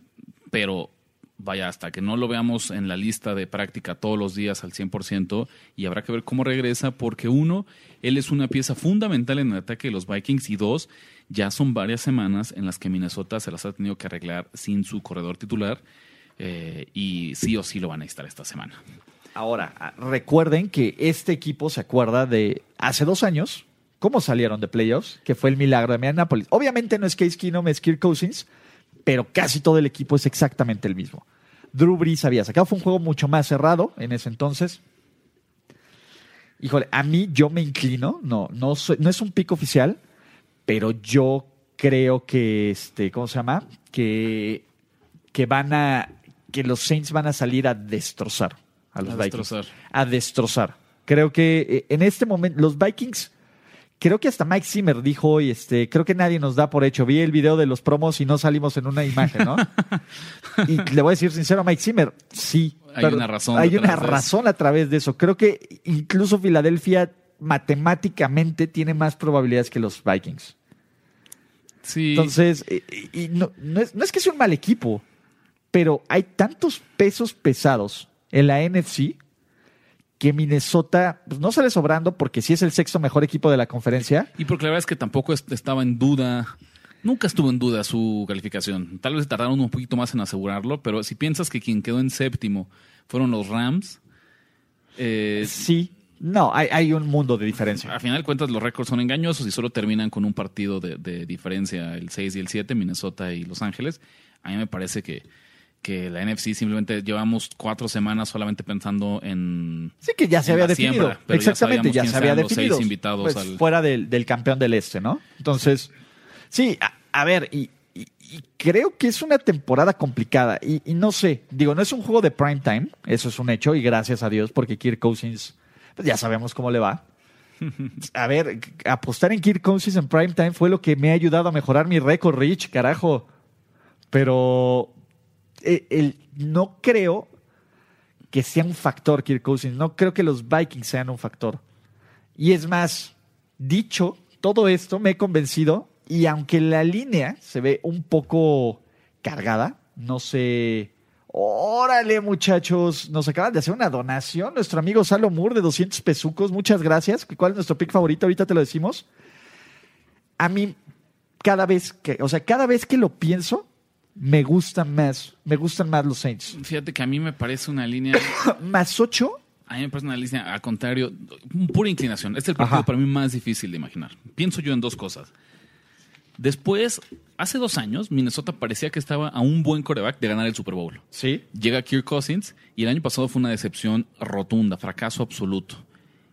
Pero vaya, hasta que no lo veamos en la lista de práctica todos los días al 100%, y habrá que ver cómo regresa, porque uno, él es una pieza fundamental en el ataque de los Vikings, y dos, ya son varias semanas en las que Minnesota se las ha tenido que arreglar sin su corredor titular, eh, y sí o sí lo van a necesitar esta semana. Ahora, ah, recuerden que este equipo se acuerda de hace dos años, cómo salieron de playoffs, que fue el milagro de Minneapolis. Obviamente no es Case Keenum, es Kirk Cousins, pero casi todo el equipo es exactamente el mismo. Drew Brees había sacado, fue un juego mucho más cerrado en ese entonces. Híjole, a mí yo me inclino, no, no, soy- no es un pico oficial, pero yo creo que, este, ¿cómo se llama? Que, que van a, que los Saints van a salir a destrozar a los A Vikings. destrozar. A destrozar. Creo que eh, en este momento los Vikings, creo que hasta Mike Zimmer dijo hoy, este, creo que nadie nos da por hecho. Vi el video de los promos y no salimos en una imagen, ¿no? [LAUGHS] y le voy a decir sincero a Mike Zimmer, sí. Hay una razón Hay una razón a través de eso. Creo que incluso Filadelfia matemáticamente tiene más probabilidades que los Vikings. Sí. Entonces, eh, y no, no es, no es que sea un mal equipo, pero hay tantos pesos pesados en la NFC que Minnesota pues, no sale sobrando porque sí es el sexto mejor equipo de la conferencia. Y porque la verdad es que tampoco est- estaba en duda, nunca estuvo en duda su calificación. Tal vez tardaron un poquito más en asegurarlo, pero si piensas que quien quedó en séptimo fueron los Rams, eh, Sí, no, hay, hay un mundo de diferencia. a final de cuentas los récords son engañosos y solo terminan con un partido de, de diferencia, el 6 y el 7, Minnesota y Los Ángeles. A mí me parece que, que la NFC simplemente llevamos cuatro semanas solamente pensando en... Sí que ya se había definido. siembra, ya Exactamente, ya, se había definido. seis invitados Pues, al- Fuera del, del campeón del este, ¿no? Entonces, sí, a, a ver, y, y- y creo que es una temporada complicada. Y, y no sé, digo, no es un juego de prime time, eso es un hecho, y gracias a Dios, porque Kirk Cousins, pues ya sabemos cómo le va. [LAUGHS] A ver, apostar en Kirk Cousins en prime time fue lo que me ha ayudado a mejorar mi récord, Rich, carajo. Pero eh, el- no creo que sea un factor Kirk Cousins. No creo que los Vikings sean un factor. Y es más, dicho todo esto, me he convencido. Y aunque la línea se ve un poco cargada, no sé. Órale, muchachos. Nos acaban de hacer una donación. Nuestro amigo Salo Moore de 200 pesucos. Muchas gracias. ¿Cuál es nuestro pick favorito? Ahorita te lo decimos. A mí, cada vez que, o sea, cada vez que lo pienso, me gustan más. Me gustan más los Saints. Fíjate que a mí me parece una línea [COUGHS] Más 8 A mí me parece una línea, al contrario, pura inclinación. Este es el partido Ajá. para mí más difícil de imaginar. Pienso yo en dos cosas. Después, hace dos años, Minnesota parecía que estaba a un buen coreback de ganar el Super Bowl. Sí. Llega Kirk Cousins y el año pasado fue una decepción rotunda, fracaso absoluto.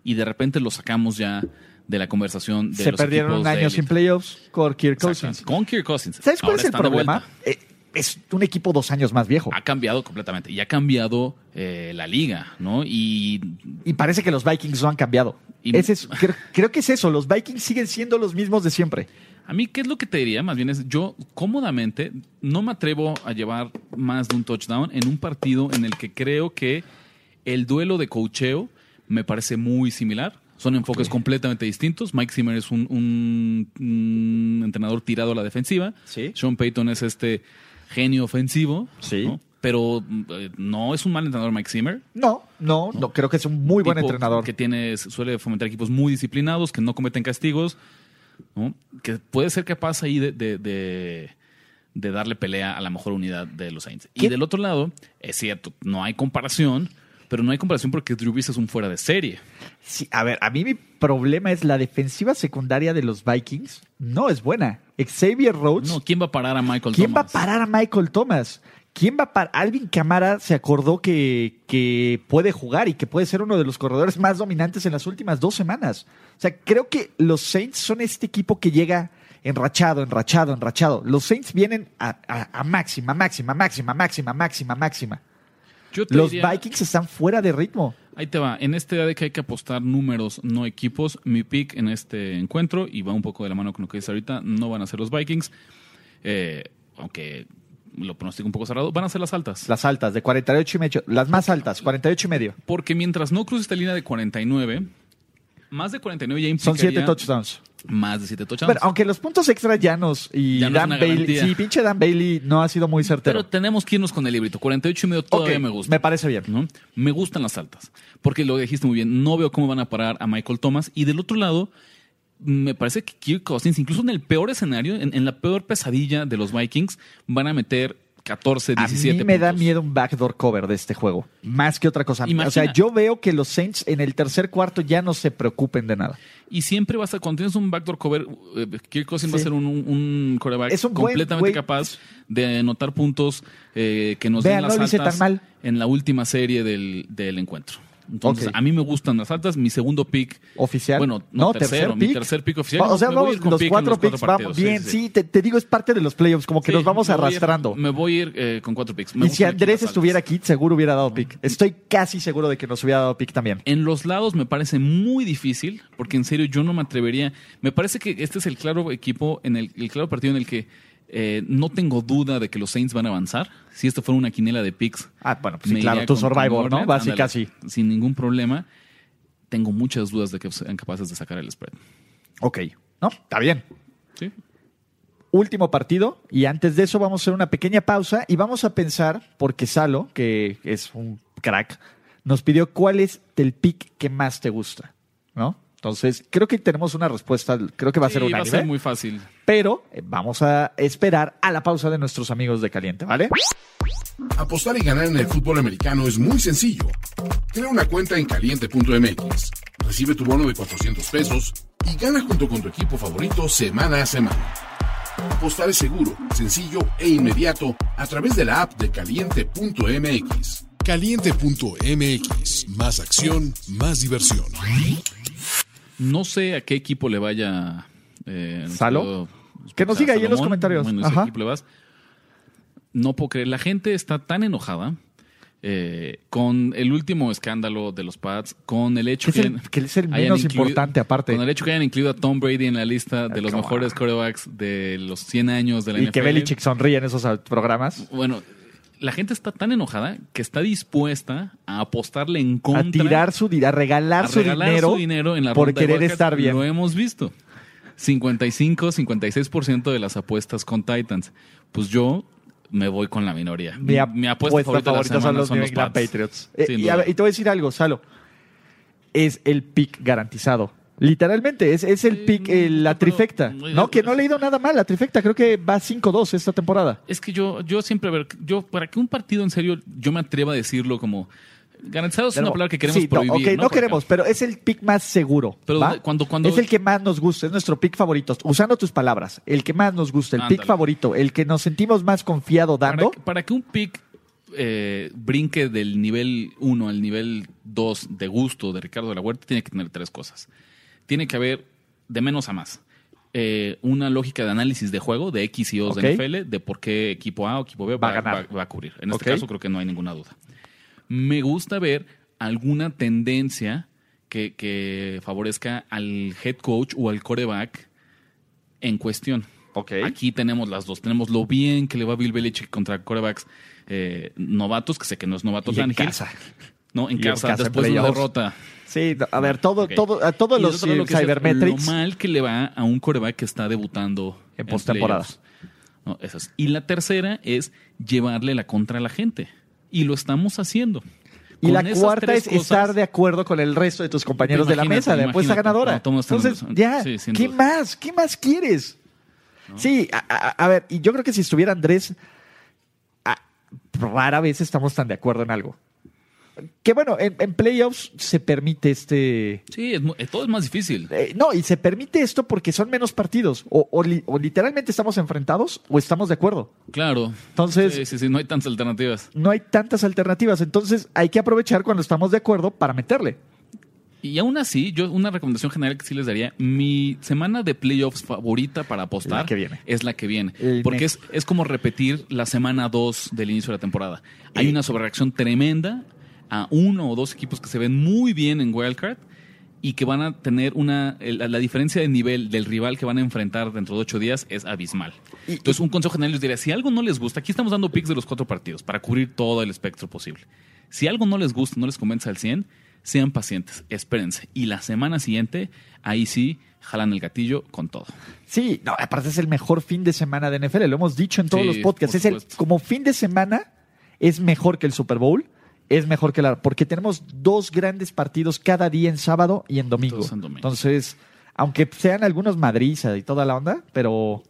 Y de repente lo sacamos ya de la conversación de Se los perdieron un año sin playoffs con Kirk. Cousins. Con Kirk Cousins. ¿Sabes cuál Ahora es el problema? Es un equipo dos años más viejo. Ha cambiado completamente. Y ha cambiado eh, la liga, ¿no? Y Y parece que los Vikings no han cambiado. Y- Ese es- creo, creo que es eso. Los Vikings siguen siendo los mismos de siempre. A mí, ¿qué es lo que te diría? Más bien es, yo cómodamente no me atrevo a llevar más de un touchdown en un partido en el que creo que el duelo de cocheo me parece muy similar. Son enfoques completamente distintos. Mike Zimmer es un, un- un entrenador tirado a la defensiva. Sí. Sean Payton es este genio ofensivo. Sí. ¿no? Pero eh, no es un mal entrenador Mike Zimmer. No, no, no. Creo que es un muy buen entrenador. Que tiene, suele fomentar equipos muy disciplinados, que no cometen castigos, ¿no? que puede ser capaz ahí de, de- de- de darle pelea a la mejor unidad de los Saints. Y del otro lado, es cierto, no hay comparación, pero no hay comparación porque Drew Brees es un fuera de serie. Sí, a ver, a mí mi problema es la defensiva secundaria de los Vikings. No es buena. Xavier Rhodes. No, ¿quién va a parar a Michael ¿Quién va a Thomas? parar a Michael Thomas? ¿Quién va a parar? Alvin Camara se acordó que, que puede jugar y que puede ser uno de los corredores más dominantes en las últimas dos semanas. O sea, creo que los Saints son este equipo que llega enrachado, enrachado, enrachado. Los Saints vienen a, a- a máxima, máxima, máxima, máxima, máxima, máxima. Yo te Los diría- Vikings están fuera de ritmo. Ahí te va. En esta idea de que hay que apostar números, no equipos, mi pick en este encuentro, y va un poco de la mano con lo que dice ahorita, no van a ser los Vikings, eh, aunque lo pronostico un poco cerrado, van a ser las altas. Las altas, de 48 y medio. Las más altas, 48 y medio. Porque mientras no cruce esta línea de 49, más de 49 ya Son implicaría siete touchdowns. Más de 7 touchdowns. Bueno, aunque los puntos extra llanos y Ya no Dan Bailey. Sí, pinche Dan Bailey no ha sido muy certero. Pero tenemos que irnos con el librito. 48 y medio todavía me gusta. Me parece bien. ¿no? Me gustan las altas. Porque lo dijiste muy bien. No veo cómo van a parar a Michael Thomas. Y del otro lado, me parece que Kirk Cousins, incluso en el peor escenario, en, en la peor pesadilla de los Vikings, van a meter 14, A 17 mí me da miedo un backdoor cover de este juego, más que otra cosa. Imagina. O sea, yo veo que los Saints en el tercer cuarto ya no se preocupen de nada. Y siempre va a cuando tienes un backdoor cover, eh, Kirk Cousins va a ser un, un, Es buen completamente capaz de anotar puntos eh, que nos Vean, den las no altas tan mal. en la última serie del, del encuentro. Entonces, a mí me gustan las altas. Mi segundo pick. ¿Oficial? Bueno, no, tercero. mi pick. tercer pick oficial. O sea, Me vamos, los cuatro los cuatro picks vamos bien. Sí, te, te digo, es parte de los playoffs, como que Sí, nos vamos me voy a ir- arrastrando. me voy a ir eh, con cuatro picks. Me y si Andrés estuviera aquí, seguro hubiera dado pick. Estoy casi seguro de que nos hubiera dado pick también. En los lados me parece muy difícil, porque en serio yo no me atrevería. Me parece que este es el claro equipo, en el, el claro partido en el que eh, no tengo duda de que los Saints van a avanzar. Si esto fuera una quinela de picks, Ah, bueno, pues sí, claro, tu Survivor, ¿no? Ándale, casi. Sin ningún problema. Tengo muchas dudas de que sean capaces de sacar el spread. Ok. ¿No? Está bien. ¿Sí? Último partido. Y antes de eso vamos a hacer una pequeña pausa y vamos a pensar, porque Salo, que es un crack, nos pidió cuál es el pick que más te gusta. ¿No? Entonces, creo que tenemos una respuesta, creo que va a ser Sí, una va a ser muy fácil. pero eh, vamos a esperar a la pausa de nuestros amigos de Caliente, ¿vale? Apostar y ganar en el fútbol americano es muy sencillo. Crea una cuenta en caliente.mx, recibe tu bono de 400 pesos y gana junto con tu equipo favorito semana a semana. Apostar es seguro, sencillo e inmediato a través de la app de caliente.mx. Caliente.mx. Más acción, más diversión. No sé a qué equipo le vaya. Eh, ¿Salo? Que nos diga ahí en los comentarios. Bueno, ¿a Ajá. ese equipo le vas? No puedo creer. La gente está tan enojada eh, con el último escándalo de los Pats, con el hecho Que el- que, es el menos importante, aparte. Con el hecho que hayan incluido a Tom Brady en la lista de los mejores on. quarterbacks de los 100 años de la Y NFL. que Belichick sonríe en esos programas. Bueno, la gente está tan enojada que está dispuesta a apostarle en A contra tirar su dinero, a regalar, a su, regalar dinero su dinero en la por querer estar bien. Lo hemos visto. 55, 56% de las apuestas con Titans. Pues yo me voy con la minoría. Mi, Mi apuesta, favorita, de la son los son los. Patriots. Eh, y, a y te voy a decir algo, Salo. Es el pick garantizado. Literalmente, es, es el pick, eh, la pero- trifecta. No, que no he leído nada mal. La trifecta creo que va 5-2 esta temporada. Es que yo, yo siempre, ver, yo, para que un partido en serio, yo me atreva a decirlo como, garantizado es una palabra que queremos sí, no, prohibir. ok, no, Porque- queremos, pero es el pick más seguro. Pero cuando- cuando- Es el que más nos gusta, es nuestro pick favorito. Usando tus palabras, el que más nos gusta, el pick Ándale. favorito, el que nos sentimos más confiado Para, dando. que- para que un pick eh, brinque del nivel 1 al nivel 2 de gusto de Ricardo de la Huerta, tiene que tener tres cosas. Tiene que haber de menos a más. eh, una lógica de análisis de juego de X y O de NFL, de por qué equipo A o equipo B Va va, a ganar. va- va a cubrir. En este caso creo que no hay ninguna duda. Me gusta ver alguna tendencia que, que favorezca al head coach o al coreback en cuestión. Aquí tenemos las dos. Tenemos lo bien que le va Bill Belichick contra corebacks eh, novatos, que sé que no es novato Y en casa. No, en casa, después de una derrota. Sí, a ver, todo, todo, a todos los lo cybermetrics. Lo mal que le va a un coreback que está debutando En postemporada. No, eso es. Y la tercera es llevarle la contra a la gente. Y lo estamos haciendo. Y Con la esas cuarta es estar de acuerdo con el resto de tus compañeros de la mesa de apuesta ganadora. Entonces, ya, Sí, ¿qué duda. más? ¿Qué más quieres? Sí, a, a- a ver, y yo creo que si estuviera Andrés, a- rara vez estamos tan de acuerdo en algo. Que bueno, en, en playoffs se permite este... Sí, es eh, todo es más difícil. eh, no, y se permite esto porque son menos partidos. O, o li- o literalmente estamos enfrentados o estamos de acuerdo. Claro. Entonces- Sí, sí, sí, no hay tantas alternativas. No hay tantas alternativas. Entonces hay que aprovechar cuando estamos de acuerdo para meterle. Y aún así, yo una recomendación general que sí les daría, mi semana de playoffs favorita para apostar La que viene. es la que viene. El porque es, es como repetir la semana 2 del inicio de la temporada. Hay Y- una sobrereacción tremenda a uno o dos equipos que se ven muy bien en Wildcard y que van a tener una... la diferencia de nivel del rival que van a enfrentar dentro de ocho días es abismal. Entonces, un consejo general les diría, si algo no les gusta, aquí estamos dando picks de los cuatro partidos para cubrir todo el espectro posible. Si algo no les gusta, no les convence al 100, sean pacientes, espérense. Y la semana siguiente, ahí sí, jalan el gatillo con todo. Sí, no, aparte es el mejor fin de semana de NFL, lo hemos dicho en todos Sí, los podcasts. Es el, como fin de semana es mejor que el Super Bowl, es mejor que la. Porque tenemos dos grandes partidos cada día en sábado y en domingo. En domingo. Entonces, aunque sean algunos madriza y toda la onda, pero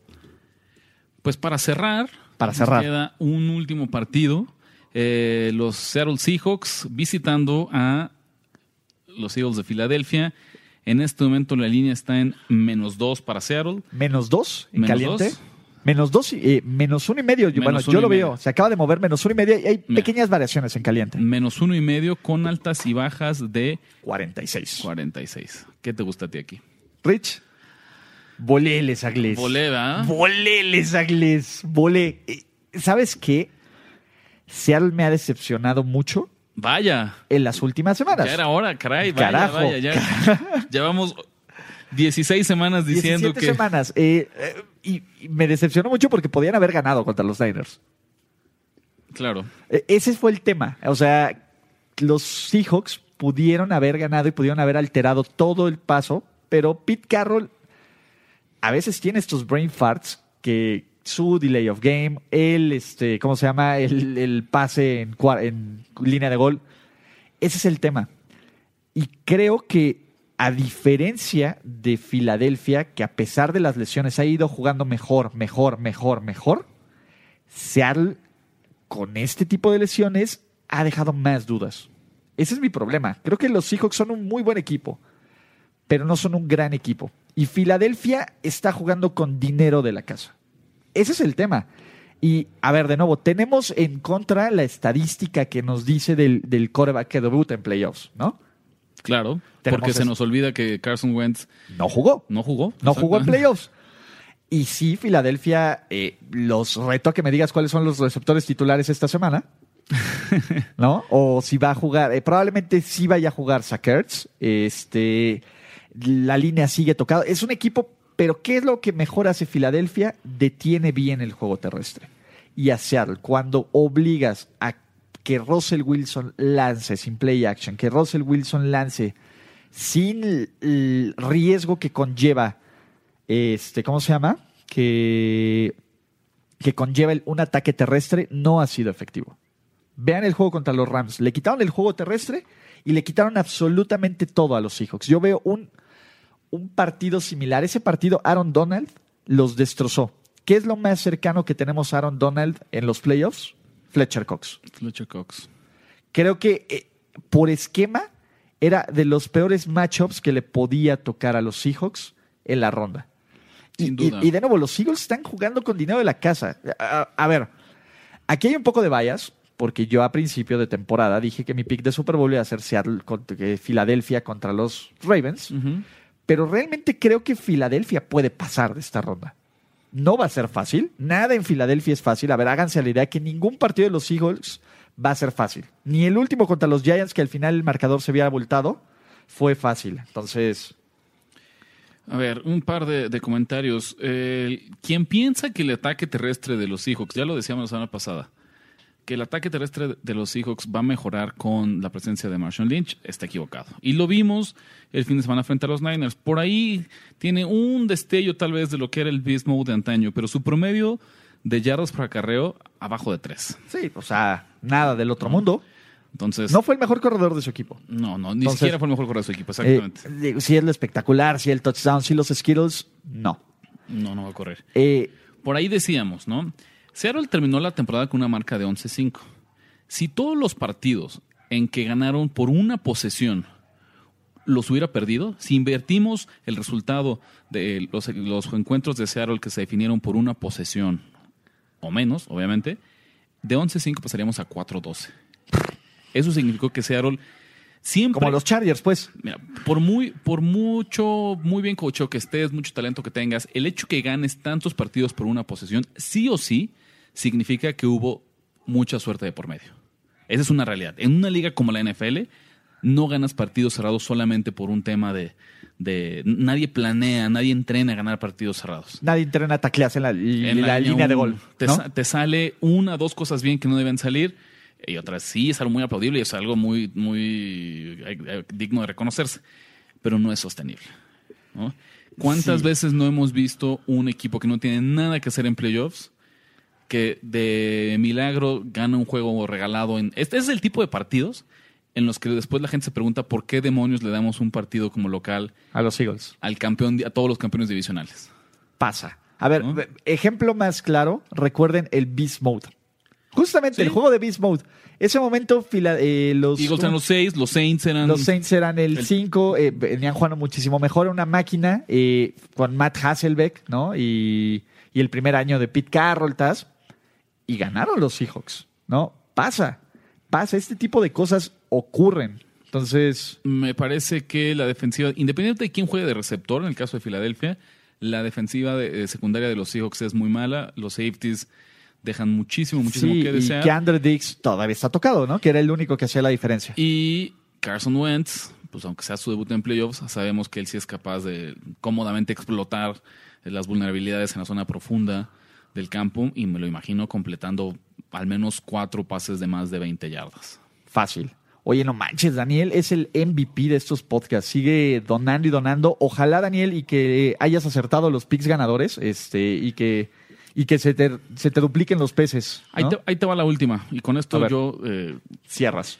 Pues para cerrar, Para cerrar. queda un último partido. Eh, los Seattle Seahawks visitando a los Eagles de Filadelfia. En este momento la línea está en menos dos para Seattle. menos dos en Menos caliente. dos. Menos dos, y- eh, menos uno y medio. Yo- bueno, Menos yo lo veo. medio. Se acaba de mover menos uno y medio y hay Mira. pequeñas variaciones en caliente. Menos uno y medio con altas y bajas de 46. 46. ¿Qué te gusta a ti aquí? Rich. Voleles, Agles. Volé, ¿verdad? Voleles, Agles. Volé. Eh, ¿Sabes qué? Seattle me ha decepcionado mucho Vaya. en las últimas semanas. Ya era hora, caray. Vaya, Carajo. vaya, ya. [LAUGHS] Llevamos 16 semanas diciendo 17 que. semanas. Eh, eh, y, y me decepcionó mucho porque podían haber ganado contra los Niners. Claro. Eh, Ese fue el tema. O sea, los Seahawks pudieron haber ganado y pudieron haber alterado todo el paso, pero Pete Carroll a veces tiene estos brain farts que su delay of game, el, este, ¿cómo se llama? El, el pase en, en línea de gol. Ese es el tema. Y creo que a diferencia de Filadelfia, que a pesar de las lesiones ha ido jugando mejor, mejor, mejor, mejor, Seattle con este tipo de lesiones ha dejado más dudas. Ese es mi problema. Creo que los Seahawks son un muy buen equipo, pero no son un gran equipo. Y Filadelfia está jugando con dinero de la casa. Ese es el tema. Y, a ver, de nuevo, tenemos en contra la estadística que nos dice del, del quarterback que debuta en playoffs, ¿no? Claro. Porque se eso. nos olvida que Carson Wentz No jugó. no jugó. No jugó en playoffs. Y sí, Filadelfia, eh, los reto a que me digas cuáles son los receptores titulares esta semana. [LAUGHS] ¿No? O si va a jugar, eh, probablemente sí vaya a jugar Sackers. Este, la línea sigue tocada. Es un equipo, pero ¿qué es lo que mejor hace Filadelfia? Detiene bien el juego terrestre. Y a Seattle, cuando obligas a que Russell Wilson lance sin play action, que Russell Wilson lance sin el- riesgo que conlleva, este, ¿cómo se llama? Que, que conlleva el- un ataque terrestre, no ha sido efectivo. Vean el juego contra los Rams. Le quitaron el juego terrestre y le quitaron absolutamente todo a los Seahawks. Yo veo un, un partido similar. Ese partido, Aaron Donald los destrozó. ¿Qué es lo más cercano que tenemos a Aaron Donald en los playoffs? Fletcher Cox Fletcher Cox. creo que eh, por esquema era de los peores matchups que le podía tocar a los Seahawks en la ronda. Y, Sin y- duda. y de nuevo, los Eagles están jugando con dinero de la casa. A, a ver, aquí hay un poco de bias, porque yo a principio de temporada dije que mi pick de Super Bowl iba a ser Seattle contra, Filadelfia contra los Ravens, pero realmente creo que Filadelfia puede pasar de esta ronda. No va a ser fácil, nada en Filadelfia es fácil. A ver, háganse la idea que ningún partido de los Eagles va a ser fácil. Ni el último contra los Giants, que al final el marcador se había abultado, fue fácil. Entonces, A ver, un par de, comentarios. Eh, quien piensa que el ataque terrestre de los Seahawks, ya lo decíamos la semana pasada, que el ataque terrestre de los Seahawks va a mejorar con la presencia de Marshall Lynch, está equivocado. Y lo vimos el fin de semana frente a los Niners. Por ahí tiene un destello tal vez de lo que era el Beast Mode de antaño, pero su promedio de yardas por acarreo abajo de 3. sí, o sea, nada del otro mundo. Entonces, No fue el mejor corredor de su equipo. no, no, ni Entonces, siquiera fue el mejor corredor de su equipo, Eh, exactamente. digo, si es lo espectacular, si el touchdown, si los Skittles, no. no, no va a correr. Eh, Por ahí decíamos, ¿no? Seattle terminó la temporada con una marca de 11-5. Si todos los partidos en que ganaron por una posesión los hubiera perdido, si invertimos el resultado de los, los encuentros de Seattle que se definieron por una posesión o menos, obviamente, de 11-5 pasaríamos a 4-12. Eso significó que Seattle siempre... como los Chargers, pues. Mira, por muy, por mucho, muy bien coachado que estés, mucho talento que tengas, el hecho que ganes tantos partidos por una posesión, sí o sí, significa que hubo mucha suerte de por medio. Esa es una realidad. En una liga como la NFL, no ganas partidos cerrados solamente por un tema de, de nadie planea, nadie entrena a ganar partidos cerrados. Nadie entrena a taclearse en la, En la línea de gol. Te, ¿no? sa- te sale una, dos cosas bien que no deben salir y otras sí, es algo muy aplaudible y es algo muy, muy eh, eh, digno de reconocerse, pero no es sostenible. ¿no? ¿Cuántas Sí. veces no hemos visto un equipo que no tiene nada que hacer en playoffs que de milagro gana un juego regalado en... Este es el tipo de partidos en los que después la gente se pregunta por qué demonios le damos un partido como local A los Eagles. al campeón, a todos los campeones divisionales. pasa. A ver, ¿No? ejemplo más claro, recuerden el Beast Mode. Justamente Sí. el juego de Beast Mode. Ese momento, fila- eh, los, Eagles eran los seis, los Saints eran... los Saints eran el el- 5, venían jugando muchísimo mejor, una máquina eh, con Matt Hasselbeck, ¿no? Y, y el primer año de Pete Carroll, Taz, y ganaron los Seahawks, ¿no? Pasa, pasa, este tipo de cosas ocurren. Entonces, Me parece que la defensiva, independiente de quién juegue de receptor, en el caso de Filadelfia, la defensiva de, secundaria de los Seahawks es muy mala. Los safeties dejan muchísimo, muchísimo sí, que y desear. que Andrew Dix todavía está tocado, ¿no? Que era el único que hacía la diferencia. Y Carson Wentz, pues aunque sea su debut en playoffs, sabemos que él sí es capaz de cómodamente explotar las vulnerabilidades en la zona profunda del campo y me lo imagino completando al menos cuatro pases de más de 20 yardas. Fácil. Oye, no manches, Daniel es el MVP de estos podcasts. Sigue donando y donando. Ojalá, Daniel, y que hayas acertado los picks ganadores, este, y que, y que se te, se te dupliquen los peces. Ahí, te, ahí te va la última. Y con esto ver. yo... eh, Cierras.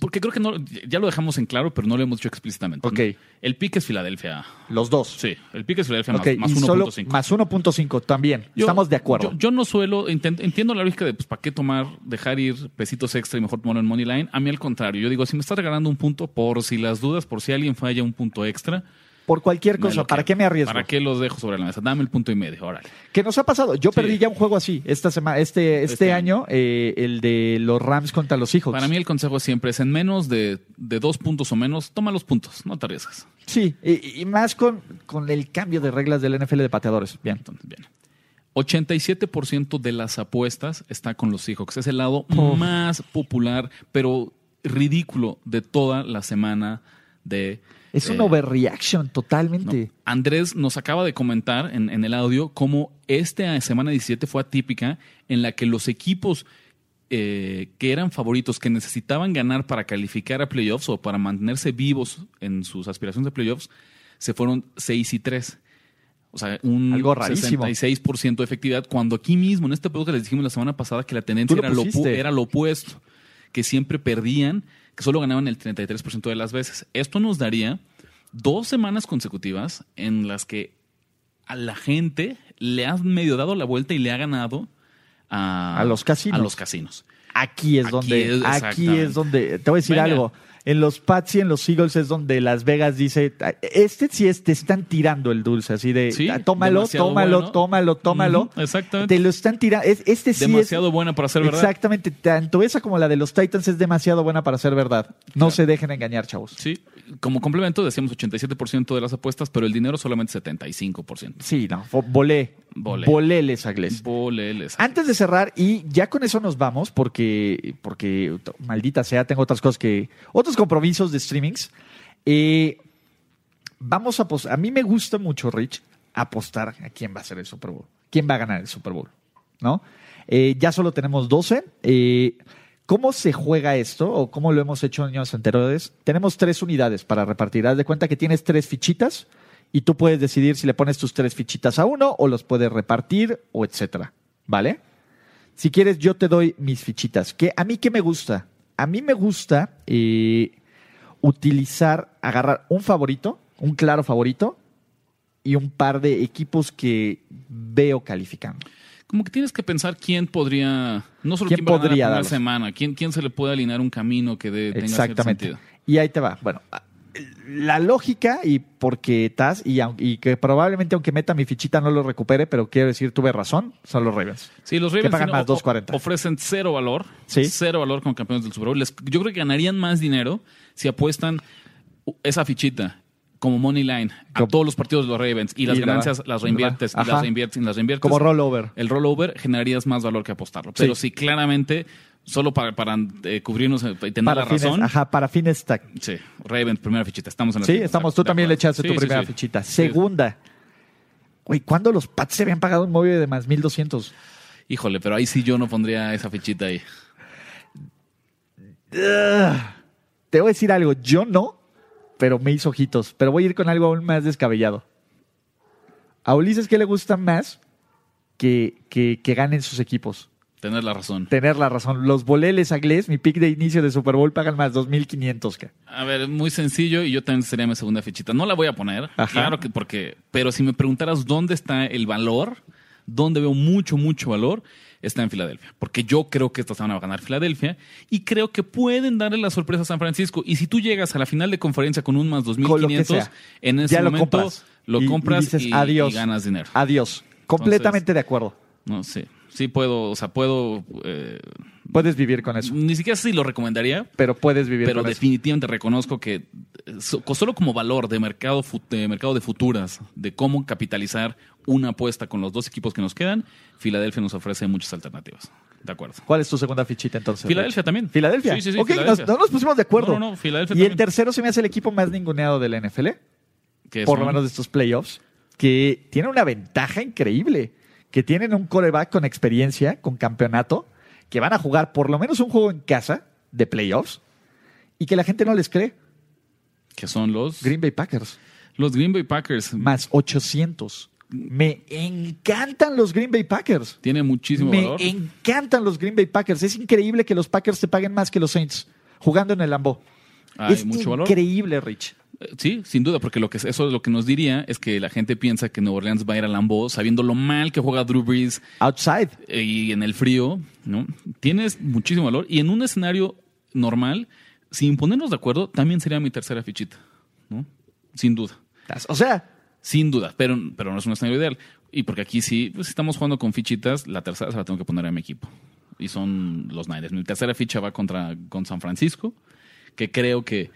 Porque creo que no, ya lo dejamos en claro, pero no lo hemos dicho explícitamente. Ok. El pick es Filadelfia. Los dos. Sí, el pick es Filadelfia Ok, más, más solo 1.5. más 1.5 también. Yo- Estamos de acuerdo. Yo, yo no suelo, intent- entiendo la lógica de, pues, ¿para qué tomar, dejar ir pesitos extra y mejor tomarlo en money line? A mí al contrario, yo digo, si me estás regalando un punto, por si las dudas, por si alguien falla un punto extra, Por cualquier cosa, ¿para qué me arriesgo? ¿Para qué los dejo sobre la mesa? Dame el punto y medio, órale. ¿Qué nos ha pasado? Yo Sí. perdí ya un juego así esta semana, este, este, Este año, eh, el de los Rams contra los Seahawks. Para mí el consejo siempre es en menos de, de dos puntos o menos, toma los puntos, no te arriesgas. Sí, y, y más con, con el cambio de reglas del NFL de pateadores. Bien. Entonces, bien. 87% de las apuestas está con los Seahawks. Es el lado más popular, pero ridículo de toda la semana de... Es un eh, overreaction totalmente. no. Andrés nos acaba de comentar en, en el audio cómo esta semana 17 fue atípica en la que los equipos eh, que eran favoritos, que necesitaban ganar para calificar a playoffs o para mantenerse vivos en sus aspiraciones de playoffs, se fueron 6 y 3. O sea, un Algo rarísimo. 66% de efectividad, cuando aquí mismo, en este podcast les dijimos la semana pasada que la tendencia era lo, era lo opuesto, que siempre perdían, que solo ganaban el 33% de las veces. Esto nos daría dos semanas consecutivas en las que a la gente le ha medio dado la vuelta y le ha ganado a, A los casinos. A los casinos. Aquí es Aquí donde, es, aquí es donde, te voy a decir Venga. algo. En los Pats y en los Eagles es donde Las Vegas dice, este sí es, te están tirando el dulce, así de, Sí, "Ah, tómalo, tómalo, bueno. tómalo, tómalo. Exactamente. Te lo están tirando. Es- Este sí Demasiado es, buena para ser verdad. Exactamente, tanto esa como la de los Titans es demasiado buena para ser verdad. No Claro. se dejen engañar, chavos. Sí, como complemento decíamos 87% de las apuestas, pero el dinero solamente 75%. Sí, no, volé. Volé. Volé les agles. Boleles. Antes de cerrar, y ya con eso nos vamos, porque, porque maldita sea, tengo otras cosas que. otros compromisos de streamings. Eh, vamos a apostar. A mí me gusta mucho, Rich, apostar a quién va a ser el Super Bowl. ¿Quién va a ganar el Super Bowl? ¿No? Eh, ya solo tenemos 12. Eh, ¿Cómo se juega esto? O cómo lo hemos hecho en años anteriores. Tenemos tres unidades para repartir. Haz de cuenta que tienes tres fichitas y tú puedes decidir si le pones tus tres fichitas a uno o los puedes repartir o etcétera. ¿Vale? Si quieres, yo te doy mis fichitas. ¿Qué, ¿A mí qué me gusta? A mí me gusta eh, utilizar, agarrar un favorito, un claro favorito, y un par de equipos que veo calificando. Como que tienes que pensar quién podría, no solo ¿Quién quién, va a ganar podría la primera darlos? semana, quién, quién se le puede alinear un camino que dé, tenga cierto Exactamente. sentido. Y ahí te va. Bueno, la lógica, y porque estás, y, y que probablemente aunque meta mi fichita no lo recupere, pero quiero decir, tuve razón, son los Ravens. Sí, los Que Ravens pagan tienen- más, 2.40. o- ofrecen cero valor, Sí. cero valor como campeones del Super Bowl. Les- yo creo que ganarían más dinero si apuestan esa fichita como money line a todos los partidos de los Ravens y las Y la- ganancias las reinviertes y las reinviertes y las reinviertes. Como rollover. El rollover generarías más valor que apostarlo. Pero Sí. si claramente, solo para, para eh, cubrirnos y tener Para la fines, razón, ajá, para fines sí, Ravens, primera fichita. Estamos en la Sí, fichita, estamos. Tú también le echaste Sí, tu sí, primera fichita. Segunda. Güey, ¿cuándo los Pats se habían pagado un móvil de más 1200? Híjole, pero ahí sí yo no pondría esa fichita ahí. Te voy a decir algo. Yo no, pero me hizo ojitos. Pero voy a ir con algo aún más descabellado. A Ulises, ¿qué le gusta más que, que, que ganen sus equipos? Tener la razón. Tener la razón. Los boleles Aglés, mi pick de inicio de Super Bowl, pagan más 2500. ca. A ver, muy sencillo y yo también sería mi segunda fichita. No la voy a poner, Ajá. claro que porque, pero si me preguntaras dónde está el valor, dónde veo mucho, mucho valor, está en Filadelfia. Porque yo creo que esta semana va a ganar Filadelfia y creo que pueden darle la sorpresa a San Francisco. Y si tú llegas a la final de conferencia con un más Con lo que 2500, sea. en ese Ya lo momento compras. lo y compras y, dices, y adiós. ganas dinero. Adiós. Completamente de acuerdo. No sé. Sí puedo, o sea, puedo... eh, Puedes vivir con eso. ni siquiera si lo recomendaría, Pero puedes vivir pero con eso. definitivamente reconozco que eh, so- solo como valor de mercado, de mercado de futuras, de cómo capitalizar una apuesta con los dos equipos que nos quedan, Filadelfia nos ofrece muchas alternativas. De acuerdo. ¿Cuál es tu segunda fichita entonces? Filadelfia también. ¿Filadelfia? Sí, sí, sí, Ok, Filadelfia. Nos, no nos pusimos de acuerdo. No, no, no, Filadelfia y el también. tercero se me hace el equipo más ninguneado de la NFL, por lo menos de estos playoffs, que tiene una ventaja increíble, que tienen un coreback con experiencia, con campeonato, que van a jugar por lo menos un juego en casa de playoffs y que la gente no les cree. que son los Green Bay Packers, los Green Bay Packers. más 800. Me encantan los Green Bay Packers. Tiene muchísimo Me valor. encantan los Green Bay Packers. Es increíble que los Packers te paguen más que los Saints jugando en el Lambo. Hay es mucho valor. increíble, Rich. Eh, Sí, sin duda, porque lo que eso es lo que nos diría es que la gente piensa que Nueva Orleans va a ir a Lambeau sabiendo lo mal que juega Drew Brees Outside. eh, y en el frío, ¿no? Tienes muchísimo valor y en un escenario normal, sin ponernos de acuerdo, también sería mi tercera fichita, ¿no? Sin duda. O sea, Sin duda, pero, pero no es un escenario ideal. Y porque aquí sí, pues estamos jugando con fichitas, la tercera se la tengo que poner a mi equipo. Y son los Niners. Mi tercera ficha va contra con San Francisco, que creo que,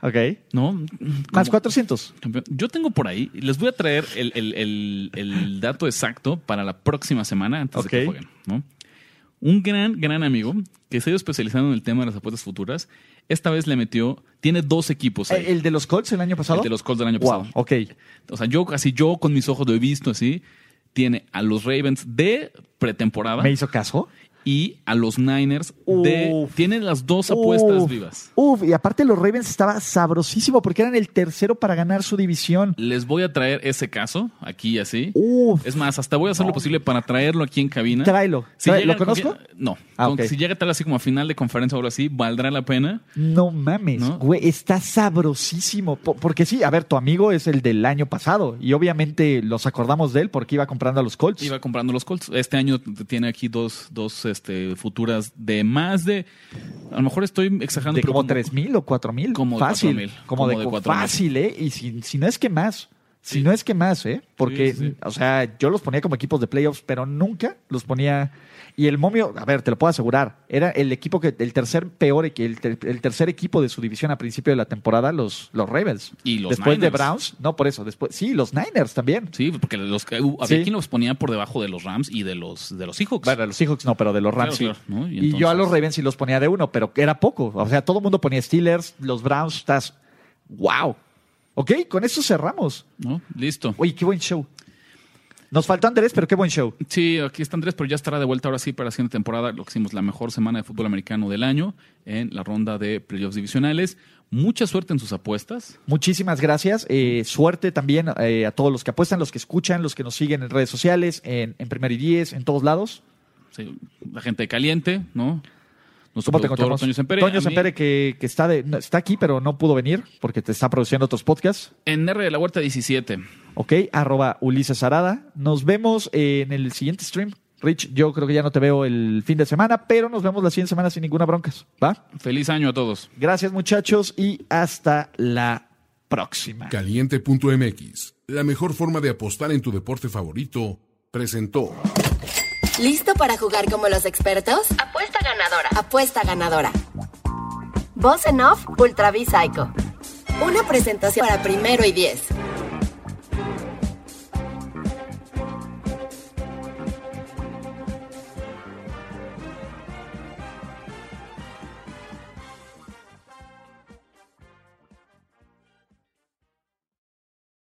ok. ¿no? Más Como- 400. Campeón. Yo tengo por ahí, les voy a traer el, el- el- el dato exacto para la próxima semana antes de que jueguen. ¿no? Un gran, gran amigo que se ha ido especializando en el tema de las apuestas futuras, esta vez le metió, tiene dos equipos ahí. ¿El, de los Colts el año pasado? El de los Colts del año Wow, pasado. ok. O sea, yo casi yo con mis ojos lo he visto así. Tiene a los Ravens de pretemporada ¿Me hizo caso? Y a los Niners de... Uf. Tiene las dos apuestas Uf, vivas. Uf, y aparte los Ravens estaba sabrosísimo porque eran el tercero para ganar su división. Les voy a traer ese caso aquí así. Uf, Es más, hasta voy a hacer lo posible para traerlo aquí en cabina. tráelo. Si llega- ¿Lo conozco? con- No. Ah. Si llega tal así como a final de conferencia o algo así, valdrá la pena. No mames, ¿No? güey, está sabrosísimo. Po- Porque sí, a ver, tu amigo es el del año pasado y obviamente los acordamos de él porque iba comprando a los Colts. Iba comprando los Colts. Este año tiene aquí dos, dos este, futuras de más de. A lo mejor estoy exagerando, de pero como tres mil o cuatro mil. Como Fácil. 4,000, Como, como de, de cu- 4,000. fácil, ¿eh? Y si, si no es que más. Si Sí. no es que más, ¿eh? Porque, Sí, sí, sí. o sea, yo los ponía como equipos de playoffs, pero nunca los ponía. Y el momio, a ver, te lo puedo asegurar, era el equipo que, el tercer peor, el, ter- el tercer equipo de su división a principio de la temporada, los, los Ravens. Y los Después de. Browns, no por eso, después, sí, los Niners también. Sí, porque los, había quien los ponía por debajo de los Rams y de los, de los Seahawks. Bueno, los Seahawks no, pero de los Rams Claro, sí. claro, ¿no? Y Y, yo a los Ravens sí los ponía de uno, pero era poco. O sea, todo el mundo ponía Steelers, los Browns, estás. ¡Wow! Ok, con eso cerramos. ¿No? Listo. Oye, qué buen show. Nos faltó Andrés, pero qué buen show. Sí, aquí está Andrés, pero ya estará de vuelta ahora sí para la siguiente temporada. Lo que hicimos la mejor semana de fútbol americano del año en la ronda de playoffs divisionales. Mucha suerte en sus apuestas. Muchísimas gracias. Eh, suerte también eh, a todos los que apuestan, los que escuchan, los que nos siguen en redes sociales, en, en Primer y Diez, en todos lados. Sí, la gente caliente, ¿no? Nuestro ¿Cómo te productor, encontramos? Toño Sempere. Toño mí, Sempere, que, que está, de, está aquí, pero no pudo venir porque te está produciendo otros podcasts. En R de la Huerta 17. Ok, arroba Ulises Arada. Nos vemos en el siguiente stream. Rich, yo creo que ya no te veo el fin de semana, pero nos vemos la siguiente semana sin ninguna broncas. ¿Va? Feliz año a todos. Gracias, muchachos, y hasta la próxima. Caliente.mx, la mejor forma de apostar en tu deporte favorito, presentó. ¿Listo para jugar como los expertos? Apuesta ganadora. Apuesta ganadora. Voz en off, Ultra Psycho. Una presentación para primero y diez.